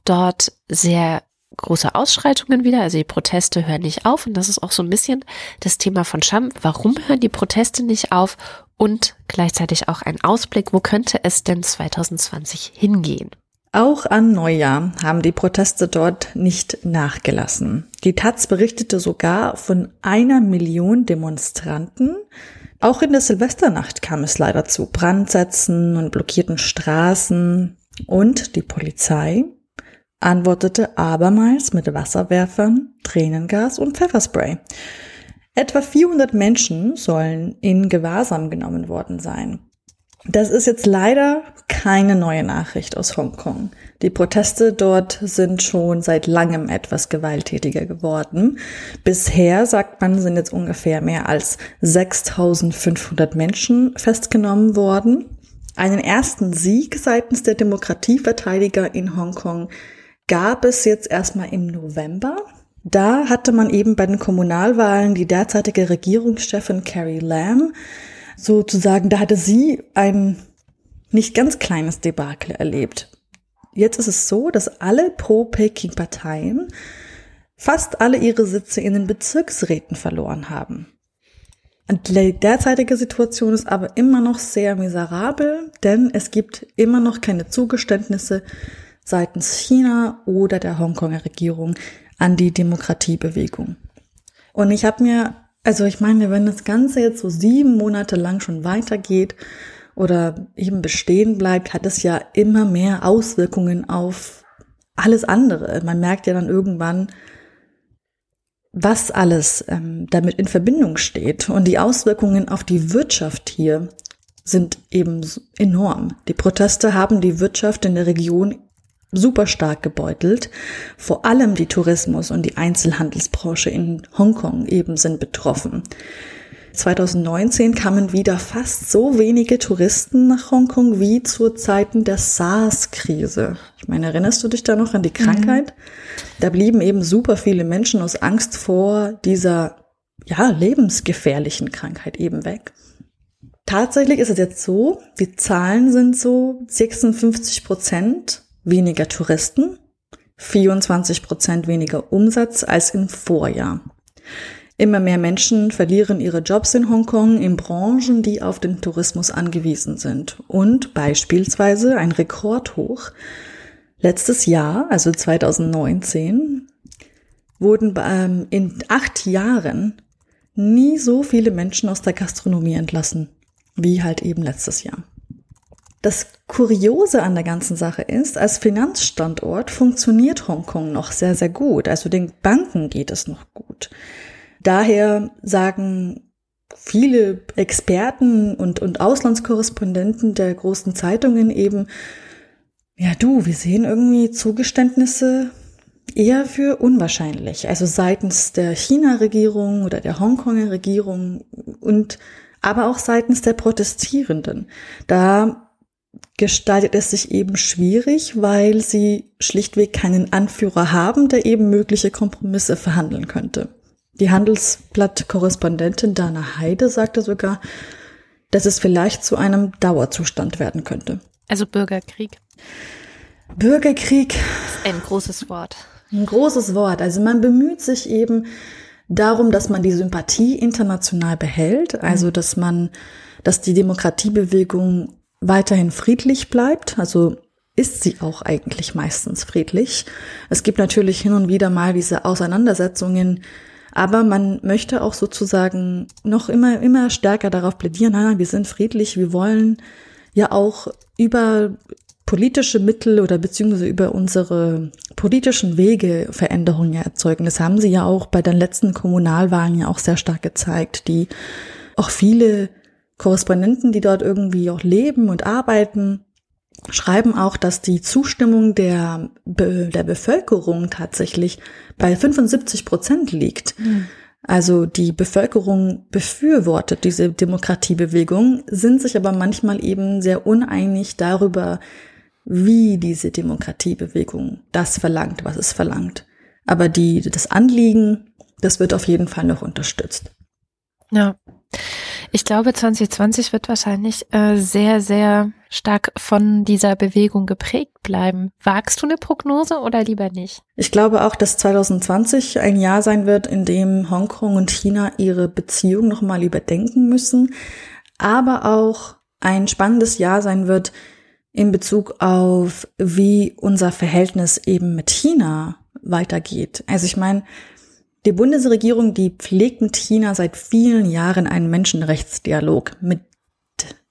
dort sehr große Ausschreitungen wieder. Also die Proteste hören nicht auf. Und das ist auch so ein bisschen das Thema von Scham. Warum hören die Proteste nicht auf? Und gleichzeitig auch ein Ausblick, wo könnte es denn 2020 hingehen? Auch an Neujahr haben die Proteste dort nicht nachgelassen. Die Taz berichtete sogar von einer Million Demonstranten. Auch in der Silvesternacht kam es leider zu Brandsätzen und blockierten Straßen. Und die Polizei antwortete abermals mit Wasserwerfern, Tränengas und Pfefferspray. Etwa 400 Menschen sollen in Gewahrsam genommen worden sein. Das ist jetzt leider keine neue Nachricht aus Hongkong. Die Proteste dort sind schon seit langem etwas gewalttätiger geworden. Bisher, sagt man, sind jetzt ungefähr mehr als 6500 Menschen festgenommen worden. Einen ersten Sieg seitens der Demokratieverteidiger in Hongkong gab es jetzt erstmal im November. Da hatte man eben bei den Kommunalwahlen die derzeitige Regierungschefin Carrie Lam sozusagen, da hatte sie ein nicht ganz kleines Debakel erlebt. Jetzt ist es so, dass alle Pro-Peking-Parteien fast alle ihre Sitze in den Bezirksräten verloren haben. Und die derzeitige Situation ist aber immer noch sehr miserabel, denn es gibt immer noch keine Zugeständnisse seitens China oder der Hongkonger Regierung an die Demokratiebewegung. Und ich habe mir also ich meine, wenn das Ganze jetzt so sieben Monate lang schon weitergeht oder eben bestehen bleibt, hat es ja immer mehr Auswirkungen auf alles andere. Man merkt ja dann irgendwann, was alles ähm, damit in Verbindung steht. Und die Auswirkungen auf die Wirtschaft hier sind eben enorm. Die Proteste haben die Wirtschaft in der Region super stark gebeutelt. Vor allem die Tourismus- und die Einzelhandelsbranche in Hongkong eben sind betroffen. 2019 kamen wieder fast so wenige Touristen nach Hongkong wie zu Zeiten der SARS-Krise. Ich meine, erinnerst du dich da noch an die Krankheit? Mhm. Da blieben eben super viele Menschen aus Angst vor dieser, ja, lebensgefährlichen Krankheit eben weg. Tatsächlich ist es jetzt so, die Zahlen sind so 56 Prozent weniger Touristen, 24 Prozent weniger Umsatz als im Vorjahr. Immer mehr Menschen verlieren ihre Jobs in Hongkong in Branchen, die auf den Tourismus angewiesen sind. Und beispielsweise ein Rekordhoch. Letztes Jahr, also 2019, wurden ähm, in acht Jahren nie so viele Menschen aus der Gastronomie entlassen, wie halt eben letztes Jahr. Das Kuriose an der ganzen Sache ist, als Finanzstandort funktioniert Hongkong noch sehr, sehr gut. Also den Banken geht es noch gut. Daher sagen viele Experten und, und Auslandskorrespondenten der großen Zeitungen eben, ja du, wir sehen irgendwie Zugeständnisse eher für unwahrscheinlich. Also seitens der China-Regierung oder der Hongkonger Regierung und aber auch seitens der Protestierenden. Da gestaltet es sich eben schwierig, weil sie schlichtweg keinen Anführer haben, der eben mögliche Kompromisse verhandeln könnte. Die Handelsblatt-Korrespondentin Dana Heide sagte sogar, dass es vielleicht zu einem Dauerzustand werden könnte. Also Bürgerkrieg. Bürgerkrieg. Ein großes Wort. Ein großes Wort. Also man bemüht sich eben darum, dass man die Sympathie international behält, also mhm. dass man, dass die Demokratiebewegung weiterhin friedlich bleibt, also ist sie auch eigentlich meistens friedlich. Es gibt natürlich hin und wieder mal diese Auseinandersetzungen, aber man möchte auch sozusagen noch immer, immer stärker darauf plädieren, nein, wir sind friedlich, wir wollen ja auch über politische Mittel oder beziehungsweise über unsere politischen Wege Veränderungen erzeugen. Das haben sie ja auch bei den letzten Kommunalwahlen ja auch sehr stark gezeigt, die auch viele Korrespondenten, die dort irgendwie auch leben und arbeiten, schreiben auch, dass die Zustimmung der, Be der Bevölkerung tatsächlich bei 75 Prozent liegt. Mhm. Also die Bevölkerung befürwortet diese Demokratiebewegung, sind sich aber manchmal eben sehr uneinig darüber, wie diese Demokratiebewegung das verlangt, was es verlangt. Aber die, das Anliegen, das wird auf jeden Fall noch unterstützt. Ja. Ich glaube, 2020 wird wahrscheinlich äh, sehr, sehr stark von dieser Bewegung geprägt bleiben. Wagst du eine Prognose oder lieber nicht? Ich glaube auch, dass 2020 ein Jahr sein wird, in dem Hongkong und China ihre Beziehung nochmal überdenken müssen, aber auch ein spannendes Jahr sein wird in Bezug auf, wie unser Verhältnis eben mit China weitergeht. Also ich meine, die Bundesregierung, die pflegt mit China seit vielen Jahren einen Menschenrechtsdialog, mit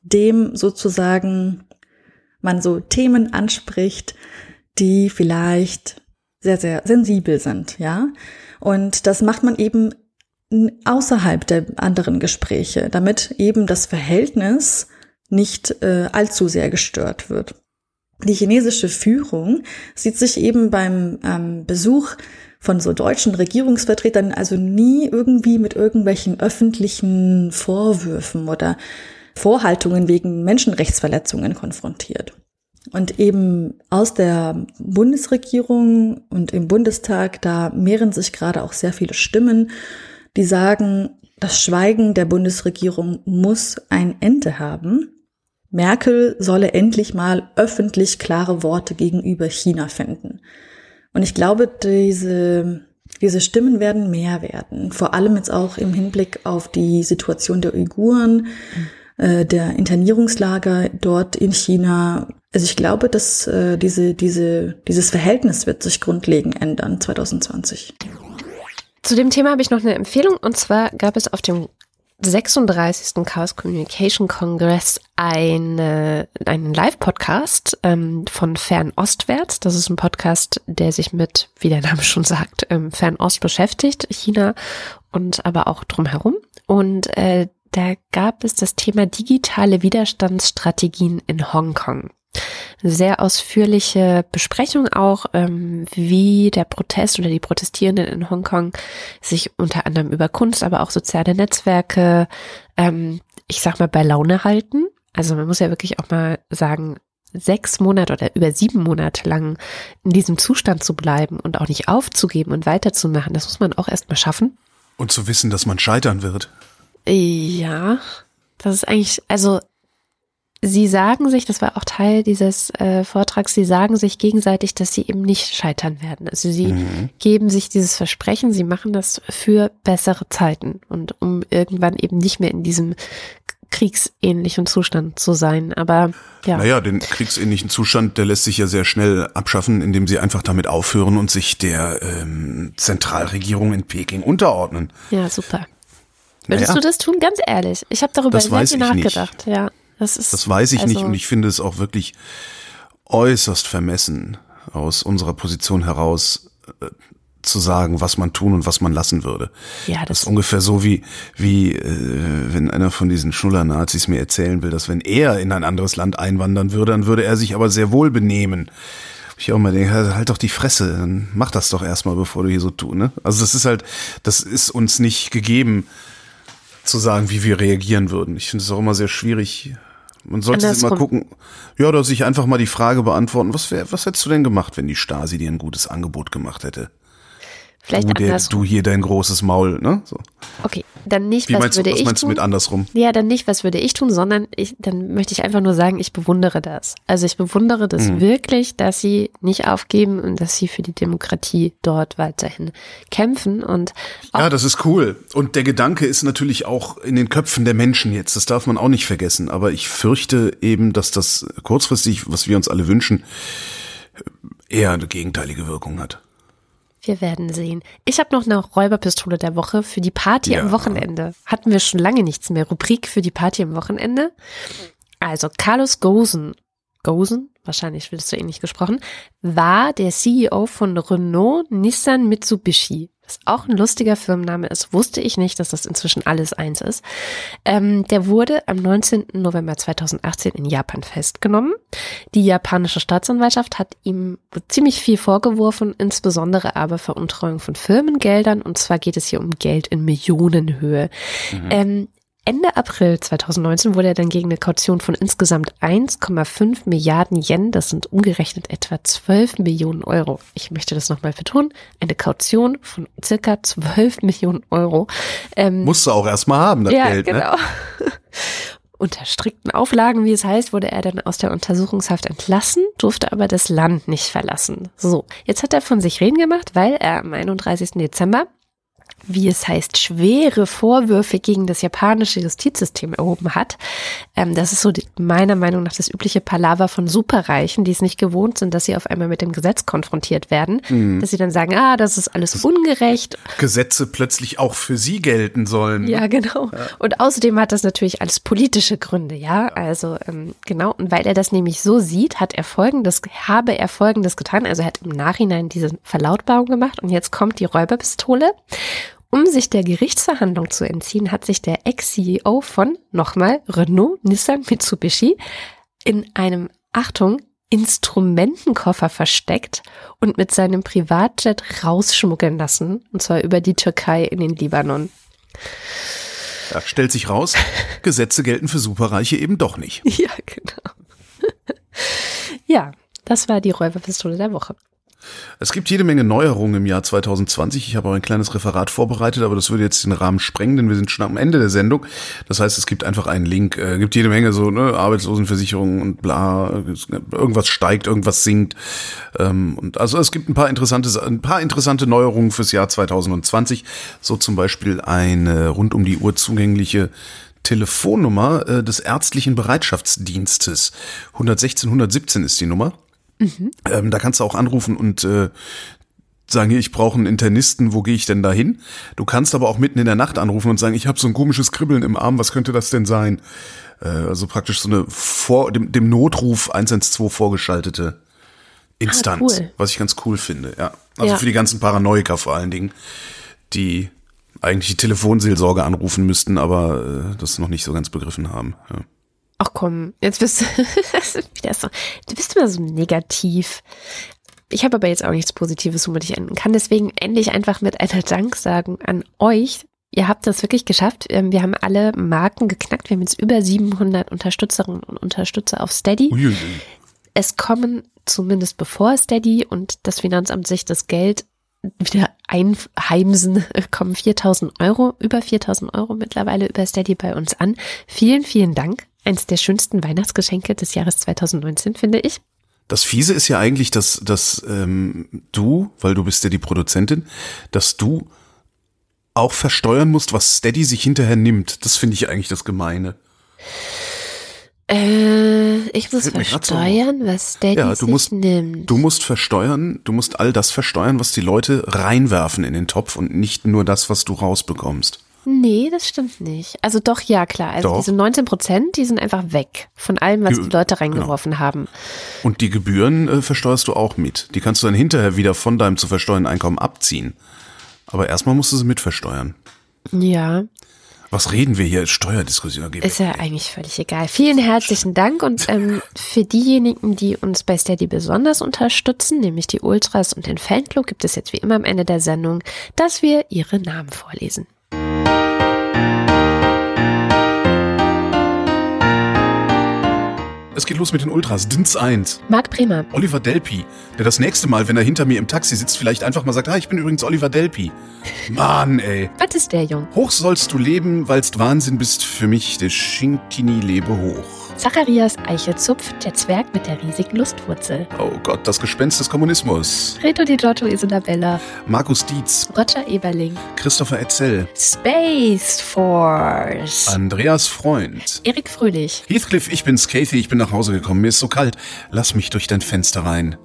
dem sozusagen man so Themen anspricht, die vielleicht sehr, sehr sensibel sind, ja. Und das macht man eben außerhalb der anderen Gespräche, damit eben das Verhältnis nicht äh, allzu sehr gestört wird. Die chinesische Führung sieht sich eben beim ähm, Besuch von so deutschen Regierungsvertretern also nie irgendwie mit irgendwelchen öffentlichen Vorwürfen oder Vorhaltungen wegen Menschenrechtsverletzungen konfrontiert. Und eben aus der Bundesregierung und im Bundestag, da mehren sich gerade auch sehr viele Stimmen, die sagen, das Schweigen der Bundesregierung muss ein Ende haben. Merkel solle endlich mal öffentlich klare Worte gegenüber China finden. Und ich glaube, diese, diese Stimmen werden mehr werden. Vor allem jetzt auch im Hinblick auf die Situation der Uiguren, äh, der Internierungslager dort in China. Also ich glaube, dass äh, diese, diese, dieses Verhältnis wird sich grundlegend ändern 2020. Zu dem Thema habe ich noch eine Empfehlung und zwar gab es auf dem 36. Chaos Communication Congress eine, einen Live-Podcast ähm, von Fernostwärts. Das ist ein Podcast, der sich mit, wie der Name schon sagt, ähm, Fernost beschäftigt, China und aber auch drumherum. Und äh, da gab es das Thema digitale Widerstandsstrategien in Hongkong sehr ausführliche Besprechung auch, ähm, wie der Protest oder die Protestierenden in Hongkong sich unter anderem über Kunst, aber auch soziale Netzwerke, ähm, ich sag mal, bei Laune halten. Also man muss ja wirklich auch mal sagen, sechs Monate oder über sieben Monate lang in diesem Zustand zu bleiben und auch nicht aufzugeben und weiterzumachen, das muss man auch erstmal schaffen. Und zu wissen, dass man scheitern wird. Ja, das ist eigentlich, also sie sagen sich, das war auch Teil dieses äh, Vortrags, sie sagen sich gegenseitig, dass sie eben nicht scheitern werden. Also sie mhm. geben sich dieses Versprechen, sie machen das für bessere Zeiten und um irgendwann eben nicht mehr in diesem kriegsähnlichen Zustand zu sein. Aber ja. Naja, den kriegsähnlichen Zustand, der lässt sich ja sehr schnell abschaffen, indem sie einfach damit aufhören und sich der ähm, Zentralregierung in Peking unterordnen. Ja, super. Würdest naja. du das tun? Ganz ehrlich. Ich habe darüber sehr viel nachgedacht. Nicht. Ja. Das, ist, das weiß ich also nicht und ich finde es auch wirklich äußerst vermessen, aus unserer Position heraus äh, zu sagen, was man tun und was man lassen würde. Ja, das, das ist ungefähr so wie, wie äh, wenn einer von diesen Schnuller-Nazis mir erzählen will, dass wenn er in ein anderes Land einwandern würde, dann würde er sich aber sehr wohl benehmen. Ich auch mal denke, halt doch die Fresse, dann mach das doch erstmal, bevor du hier so tust. Ne? Also das ist halt, das ist uns nicht gegeben, zu sagen, wie wir reagieren würden. Ich finde es auch immer sehr schwierig, man sollte Andersrum. mal gucken, ja, oder sich einfach mal die Frage beantworten, was wär, was hättest du denn gemacht, wenn die Stasi dir ein gutes Angebot gemacht hätte? Vielleicht du, der, du hier dein großes Maul, ne? So. Okay, dann nicht, Wie was meinst, würde was ich meinst tun? du mit andersrum? Ja, dann nicht, was würde ich tun, sondern ich, dann möchte ich einfach nur sagen, ich bewundere das. Also ich bewundere das mhm. wirklich, dass sie nicht aufgeben und dass sie für die Demokratie dort weiterhin kämpfen und Ja, das ist cool. Und der Gedanke ist natürlich auch in den Köpfen der Menschen jetzt. Das darf man auch nicht vergessen. Aber ich fürchte eben, dass das kurzfristig, was wir uns alle wünschen, eher eine gegenteilige Wirkung hat. Wir werden sehen. Ich habe noch eine Räuberpistole der Woche für die Party ja. am Wochenende. Hatten wir schon lange nichts mehr. Rubrik für die Party am Wochenende. Also Carlos Gosen, Gosen, wahrscheinlich willst du ähnlich gesprochen, war der CEO von Renault, Nissan, Mitsubishi was auch ein lustiger Firmenname ist, wusste ich nicht, dass das inzwischen alles eins ist. Ähm, der wurde am 19. November 2018 in Japan festgenommen. Die japanische Staatsanwaltschaft hat ihm ziemlich viel vorgeworfen, insbesondere aber Veruntreuung von Firmengeldern. Und zwar geht es hier um Geld in Millionenhöhe. Mhm. Ähm, Ende April 2019 wurde er dann gegen eine Kaution von insgesamt 1,5 Milliarden Yen, das sind umgerechnet etwa 12 Millionen Euro. Ich möchte das nochmal betonen, eine Kaution von circa 12 Millionen Euro. Ähm, Musst du auch erstmal haben, das ja, Geld. Ne? Genau. Ne? Unter strikten Auflagen, wie es heißt, wurde er dann aus der Untersuchungshaft entlassen, durfte aber das Land nicht verlassen. So, jetzt hat er von sich reden gemacht, weil er am 31. Dezember wie es heißt, schwere Vorwürfe gegen das japanische Justizsystem erhoben hat. Ähm, das ist so die, meiner Meinung nach das übliche Palaver von Superreichen, die es nicht gewohnt sind, dass sie auf einmal mit dem Gesetz konfrontiert werden, mhm. dass sie dann sagen, ah, das ist alles ungerecht. Gesetze plötzlich auch für sie gelten sollen. Ja, genau. Ja. Und außerdem hat das natürlich alles politische Gründe, ja. Also ähm, genau. Und weil er das nämlich so sieht, hat er folgendes, habe er folgendes getan. Also er hat im Nachhinein diese Verlautbarung gemacht und jetzt kommt die Räuberpistole. Um sich der Gerichtsverhandlung zu entziehen, hat sich der Ex-CEO von, nochmal, Renault, Nissan, Mitsubishi in einem, Achtung, Instrumentenkoffer versteckt und mit seinem Privatjet rausschmuggeln lassen, und zwar über die Türkei in den Libanon. Da stellt sich raus, Gesetze gelten für Superreiche eben doch nicht. Ja, genau. ja, das war die Räuberpistole der Woche. Es gibt jede Menge Neuerungen im Jahr 2020. Ich habe auch ein kleines Referat vorbereitet, aber das würde jetzt den Rahmen sprengen, denn wir sind schon am Ende der Sendung. Das heißt, es gibt einfach einen Link, äh, gibt jede Menge so ne, Arbeitslosenversicherung und bla, irgendwas steigt, irgendwas sinkt. Ähm, und also es gibt ein paar interessante, ein paar interessante Neuerungen fürs Jahr 2020. So zum Beispiel eine rund um die Uhr zugängliche Telefonnummer äh, des ärztlichen Bereitschaftsdienstes. 116 117 ist die Nummer. Mhm. Ähm, da kannst du auch anrufen und äh, sagen, ich brauche einen Internisten, wo gehe ich denn da hin? Du kannst aber auch mitten in der Nacht anrufen und sagen, ich habe so ein komisches Kribbeln im Arm, was könnte das denn sein? Äh, also praktisch so eine vor dem, dem Notruf 112 vorgeschaltete Instanz, ah, cool. was ich ganz cool finde, ja. Also ja. für die ganzen Paranoiker vor allen Dingen, die eigentlich die Telefonseelsorge anrufen müssten, aber äh, das noch nicht so ganz begriffen haben. Ja. Ach komm, jetzt bist du wieder so, du bist immer so negativ. Ich habe aber jetzt auch nichts Positives, womit ich enden kann. Deswegen ende ich einfach mit einer Danksagung an euch. Ihr habt das wirklich geschafft. Ähm, wir haben alle Marken geknackt. Wir haben jetzt über 700 Unterstützerinnen und Unterstützer auf Steady. Uiuiui. Es kommen zumindest bevor Steady und das Finanzamt sich das Geld wieder einheimsen, kommen 4000 Euro, über 4000 Euro mittlerweile über Steady bei uns an. Vielen, vielen Dank eines der schönsten Weihnachtsgeschenke des Jahres 2019, finde ich. Das Fiese ist ja eigentlich, dass, dass ähm, du, weil du bist ja die Produzentin, dass du auch versteuern musst, was Steady sich hinterher nimmt. Das finde ich eigentlich das Gemeine. Äh, ich muss versteuern, was Steady ja, du musst, nimmt. Du musst versteuern, du musst all das versteuern, was die Leute reinwerfen in den Topf und nicht nur das, was du rausbekommst. Nee, das stimmt nicht. Also doch, ja, klar. Also doch. diese 19 Prozent, die sind einfach weg von allem, was die Leute reingeworfen genau. haben. Und die Gebühren äh, versteuerst du auch mit. Die kannst du dann hinterher wieder von deinem zu versteuernden Einkommen abziehen. Aber erstmal musst du sie mitversteuern. Ja. Was reden wir hier? Steuerdiskussion. Ist ja eigentlich völlig egal. Vielen herzlichen Dank und ähm, für diejenigen, die uns bei Steady besonders unterstützen, nämlich die Ultras und den Fanclub, gibt es jetzt wie immer am Ende der Sendung, dass wir ihre Namen vorlesen. Es geht los mit den Ultras. Dins 1. Marc Bremer. Oliver Delpi, der das nächste Mal, wenn er hinter mir im Taxi sitzt, vielleicht einfach mal sagt, ah, ich bin übrigens Oliver Delpi. Mann, ey. Was ist der, Jung? Hoch sollst du leben, weilst Wahnsinn bist für mich, der Schinkini lebe hoch. Zacharias Eichelzupf, der Zwerg mit der riesigen Lustwurzel. Oh Gott, das Gespenst des Kommunismus. Reto Di Giotto Isabella. Markus Dietz. Roger Eberling. Christopher Etzel. Space Force. Andreas Freund. Erik Fröhlich. Heathcliff, ich bin's Kathy, ich bin nach Hause gekommen. Mir ist so kalt. Lass mich durch dein Fenster rein.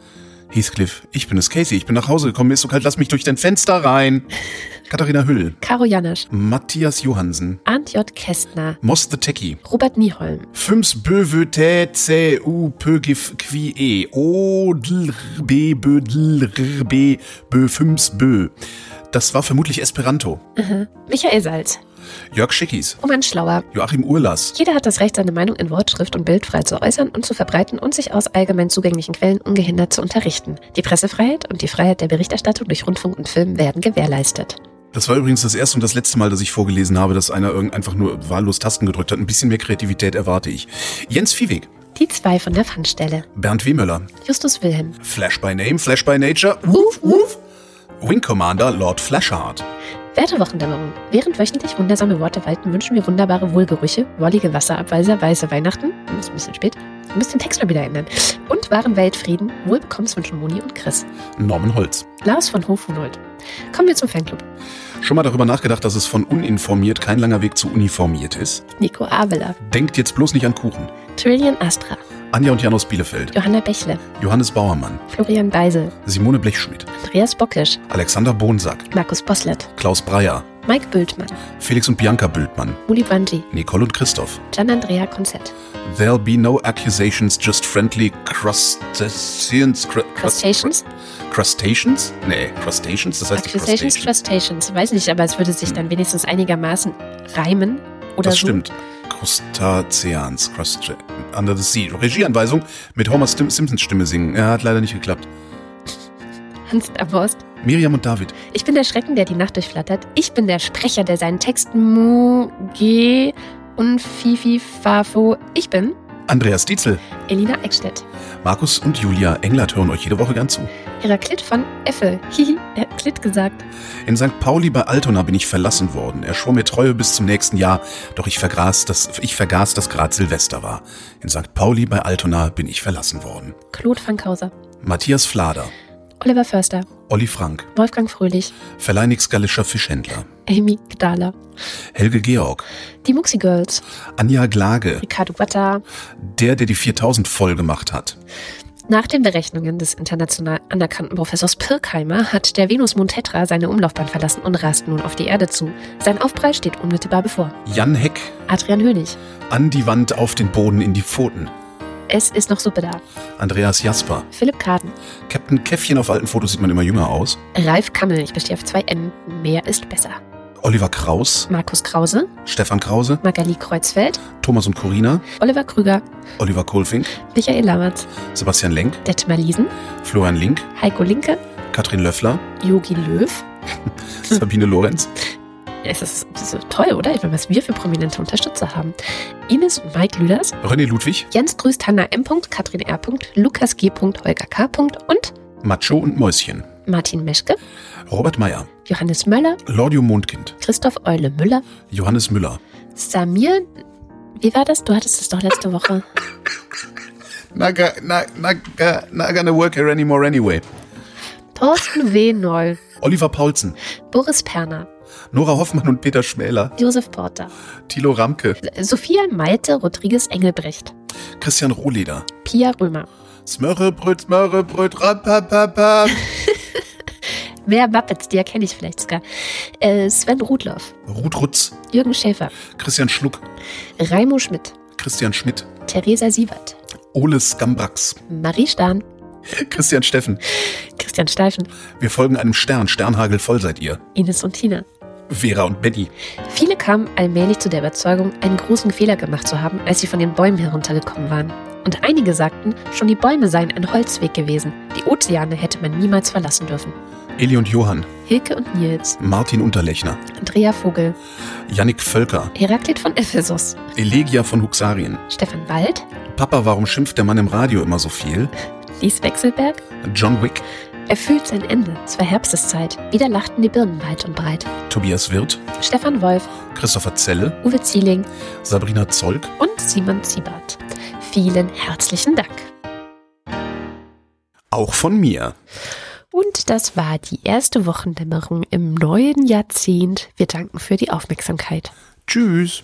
Heathcliff, ich bin es Casey, ich bin nach Hause gekommen, mir ist so kalt, lass mich durch dein Fenster rein. Katharina Hüll. Caro Janasch. Matthias Johansen. Arndt J. Kästner. Moss the Techie. Robert Nieholm. Füms böwe tä zä u pögif qui e. O dl b bö dl b bö füms bö. Das war vermutlich Esperanto. Mhm. Michael Salz. Jörg Schickis. Roman Schlauer. Joachim Urlass. Jeder hat das Recht, seine Meinung in Wortschrift und Bild frei zu äußern und zu verbreiten und sich aus allgemein zugänglichen Quellen ungehindert zu unterrichten. Die Pressefreiheit und die Freiheit der Berichterstattung durch Rundfunk und Film werden gewährleistet. Das war übrigens das erste und das letzte Mal, dass ich vorgelesen habe, dass einer einfach nur wahllos Tasten gedrückt hat. Ein bisschen mehr Kreativität erwarte ich. Jens Viehweg. Die zwei von der Pfandstelle. Bernd Wehmöller. Justus Wilhelm. Flash by Name, Flash by Nature. Woof, woof. Wing Commander Lord Flashheart. Werte Wochendämmerung. Während wöchentlich wundersame Worte walten, wünschen wir wunderbare Wohlgerüche, wollige Wasserabweiser, weiße Weihnachten, ist ein bisschen spät, ich muss den Text mal wieder ändern, und wahren Weltfrieden, Wohlbekommens wünschen Moni und Chris. Norman Holz. Lars von Hofhunold. Kommen wir zum Fanclub. Schon mal darüber nachgedacht, dass es von uninformiert kein langer Weg zu uniformiert ist? Nico Avela. Denkt jetzt bloß nicht an Kuchen. Trillian Astra. Anja und Jan aus Bielefeld. Johanna Bächle. Johannes Bauermann. Florian Beisel. Simone Blechschmidt. Andreas Bockisch. Alexander Bonsack. Markus Boslett. Klaus Breyer. Mike Bültmann. Felix und Bianca Bültmann. Uli Bungie. Nicole und Christoph. Gian Andrea Konzett. There'll be no accusations, just friendly crustaceans. Cr Crustaceans? Crustaceans? Nee, crustaceans, das heißt Accusations, Crustaceans. Weiß nicht, aber es würde sich dann wenigstens einigermaßen reimen. Oder Das so. stimmt. Crustaceans. Crust Under the Sea. Regieanweisung mit Homer Simpsons Stimme singen. Ja, hat leider nicht geklappt. Hans Aborst. Miriam und David. Ich bin der Schrecken, der die Nacht durchflattert. Ich bin der Sprecher, der seinen Text Mu, G und Fifi Fafo. Ich bin Andreas Dietzel. Elina Eckstedt. Markus und Julia Englert hören euch jede Woche gern zu. Heraklit von Effe. Hihi, er hat Klit gesagt. In St. Pauli bei Altona bin ich verlassen worden. Er schwor mir Treue bis zum nächsten Jahr, doch ich vergaß, dass, ich vergaß, dass grad Silvester war. In St. Pauli bei Altona bin ich verlassen worden. Claude Fankhauser. Matthias Flader, Oliver Förster. Olli Frank, Wolfgang Fröhlich. Verleinix Gallischer Fischhändler, Amy Gdala. Helge Georg, Die Muxi Girls. Anja Glage, Ricardo Guatta. der, der die 4000 voll gemacht hat. Nach den Berechnungen des international anerkannten Professors Pirkheimer hat der Venusmond Tetra seine Umlaufbahn verlassen und rast nun auf die Erde zu. Sein Aufprall steht unmittelbar bevor. Jan Heck, Adrian Hönig. an die Wand, auf den Boden, in die Pfoten. Es ist noch Suppe da. Andreas Jasper, Philipp Kaden. Captain Käffchen auf alten Fotos sieht man immer jünger aus. Ralf Kammel. Ich bestehe auf zwei N. Mehr ist besser. Oliver Kraus, Markus Krause. Stefan Krause, Magali Kreuzfeld. Thomas und Corina, Oliver Krüger. Oliver Kohlfink, Michael Lammertz. Sebastian Lenk, Detmar Liesen. Florian Link, Heiko Linke. Katrin Löffler, Yogi Löw. Sabine Lorenz, Ja, es ist, es ist toll, oder? Ich meine, was wir für prominente Unterstützer haben. Ines und Mike Lüders. René Ludwig, Jens grüßt Hanna M. Katrin R. Lukas G. Holger K. und Macho und Mäuschen, Martin Meschke, Robert Meyer, Johannes Möller, Lordio Mondkind, Christoph Eule Müller, Johannes Müller, Samir. Wie war das? Du hattest es doch letzte Woche. Not, ga- not, not, ga- not gonna work here anymore anyway. Thorsten W. Noll, Oliver Paulsen, Boris Perner, Nora Hoffmann und Peter Schmäler, Josef Porter, Thilo Ramke, Sophia Malte Rodriguez Engelbrecht, Christian Rohleder, Pia Römer. Smörrebröt, Smörrebröt, rapapapap. Wer Muppets, die erkenne ich vielleicht sogar. Äh, Sven Rudloff, Ruth Rutz, Jürgen Schäfer, Christian Schluck, Raimo Schmidt, Christian Schmidt, Theresa Siebert, Ole Skambrax, Marie Stahn, Christian Steffen. Christian Steifen, Wir folgen einem Stern, Sternhagel voll seid ihr. Ines und Tina. Vera und Betty. Viele kamen allmählich zu der Überzeugung, einen großen Fehler gemacht zu haben, als sie von den Bäumen heruntergekommen waren. Und einige sagten, schon die Bäume seien ein Holzweg gewesen. Die Ozeane hätte man niemals verlassen dürfen. Eli und Johann, Hilke und Nils, Martin Unterlechner, Andrea Vogel, Yannick Völker, Heraklit von Ephesus, Elegia von Huxarien. Stefan Wald, Papa, warum schimpft der Mann im Radio immer so viel? Lies Wechselberg. John Wick, Er fühlt sein Ende. Es war Herbsteszeit. Wieder lachten die Birnen weit und breit. Tobias Wirth, Stefan Wolf, Christopher Zelle, Uwe Zieling Sabrina Zolk, und Simon Ziebart. Vielen herzlichen Dank. auch von mir. Und das war die erste Wochendämmerung im neuen Jahrzehnt. Wir danken für die Aufmerksamkeit. Tschüss.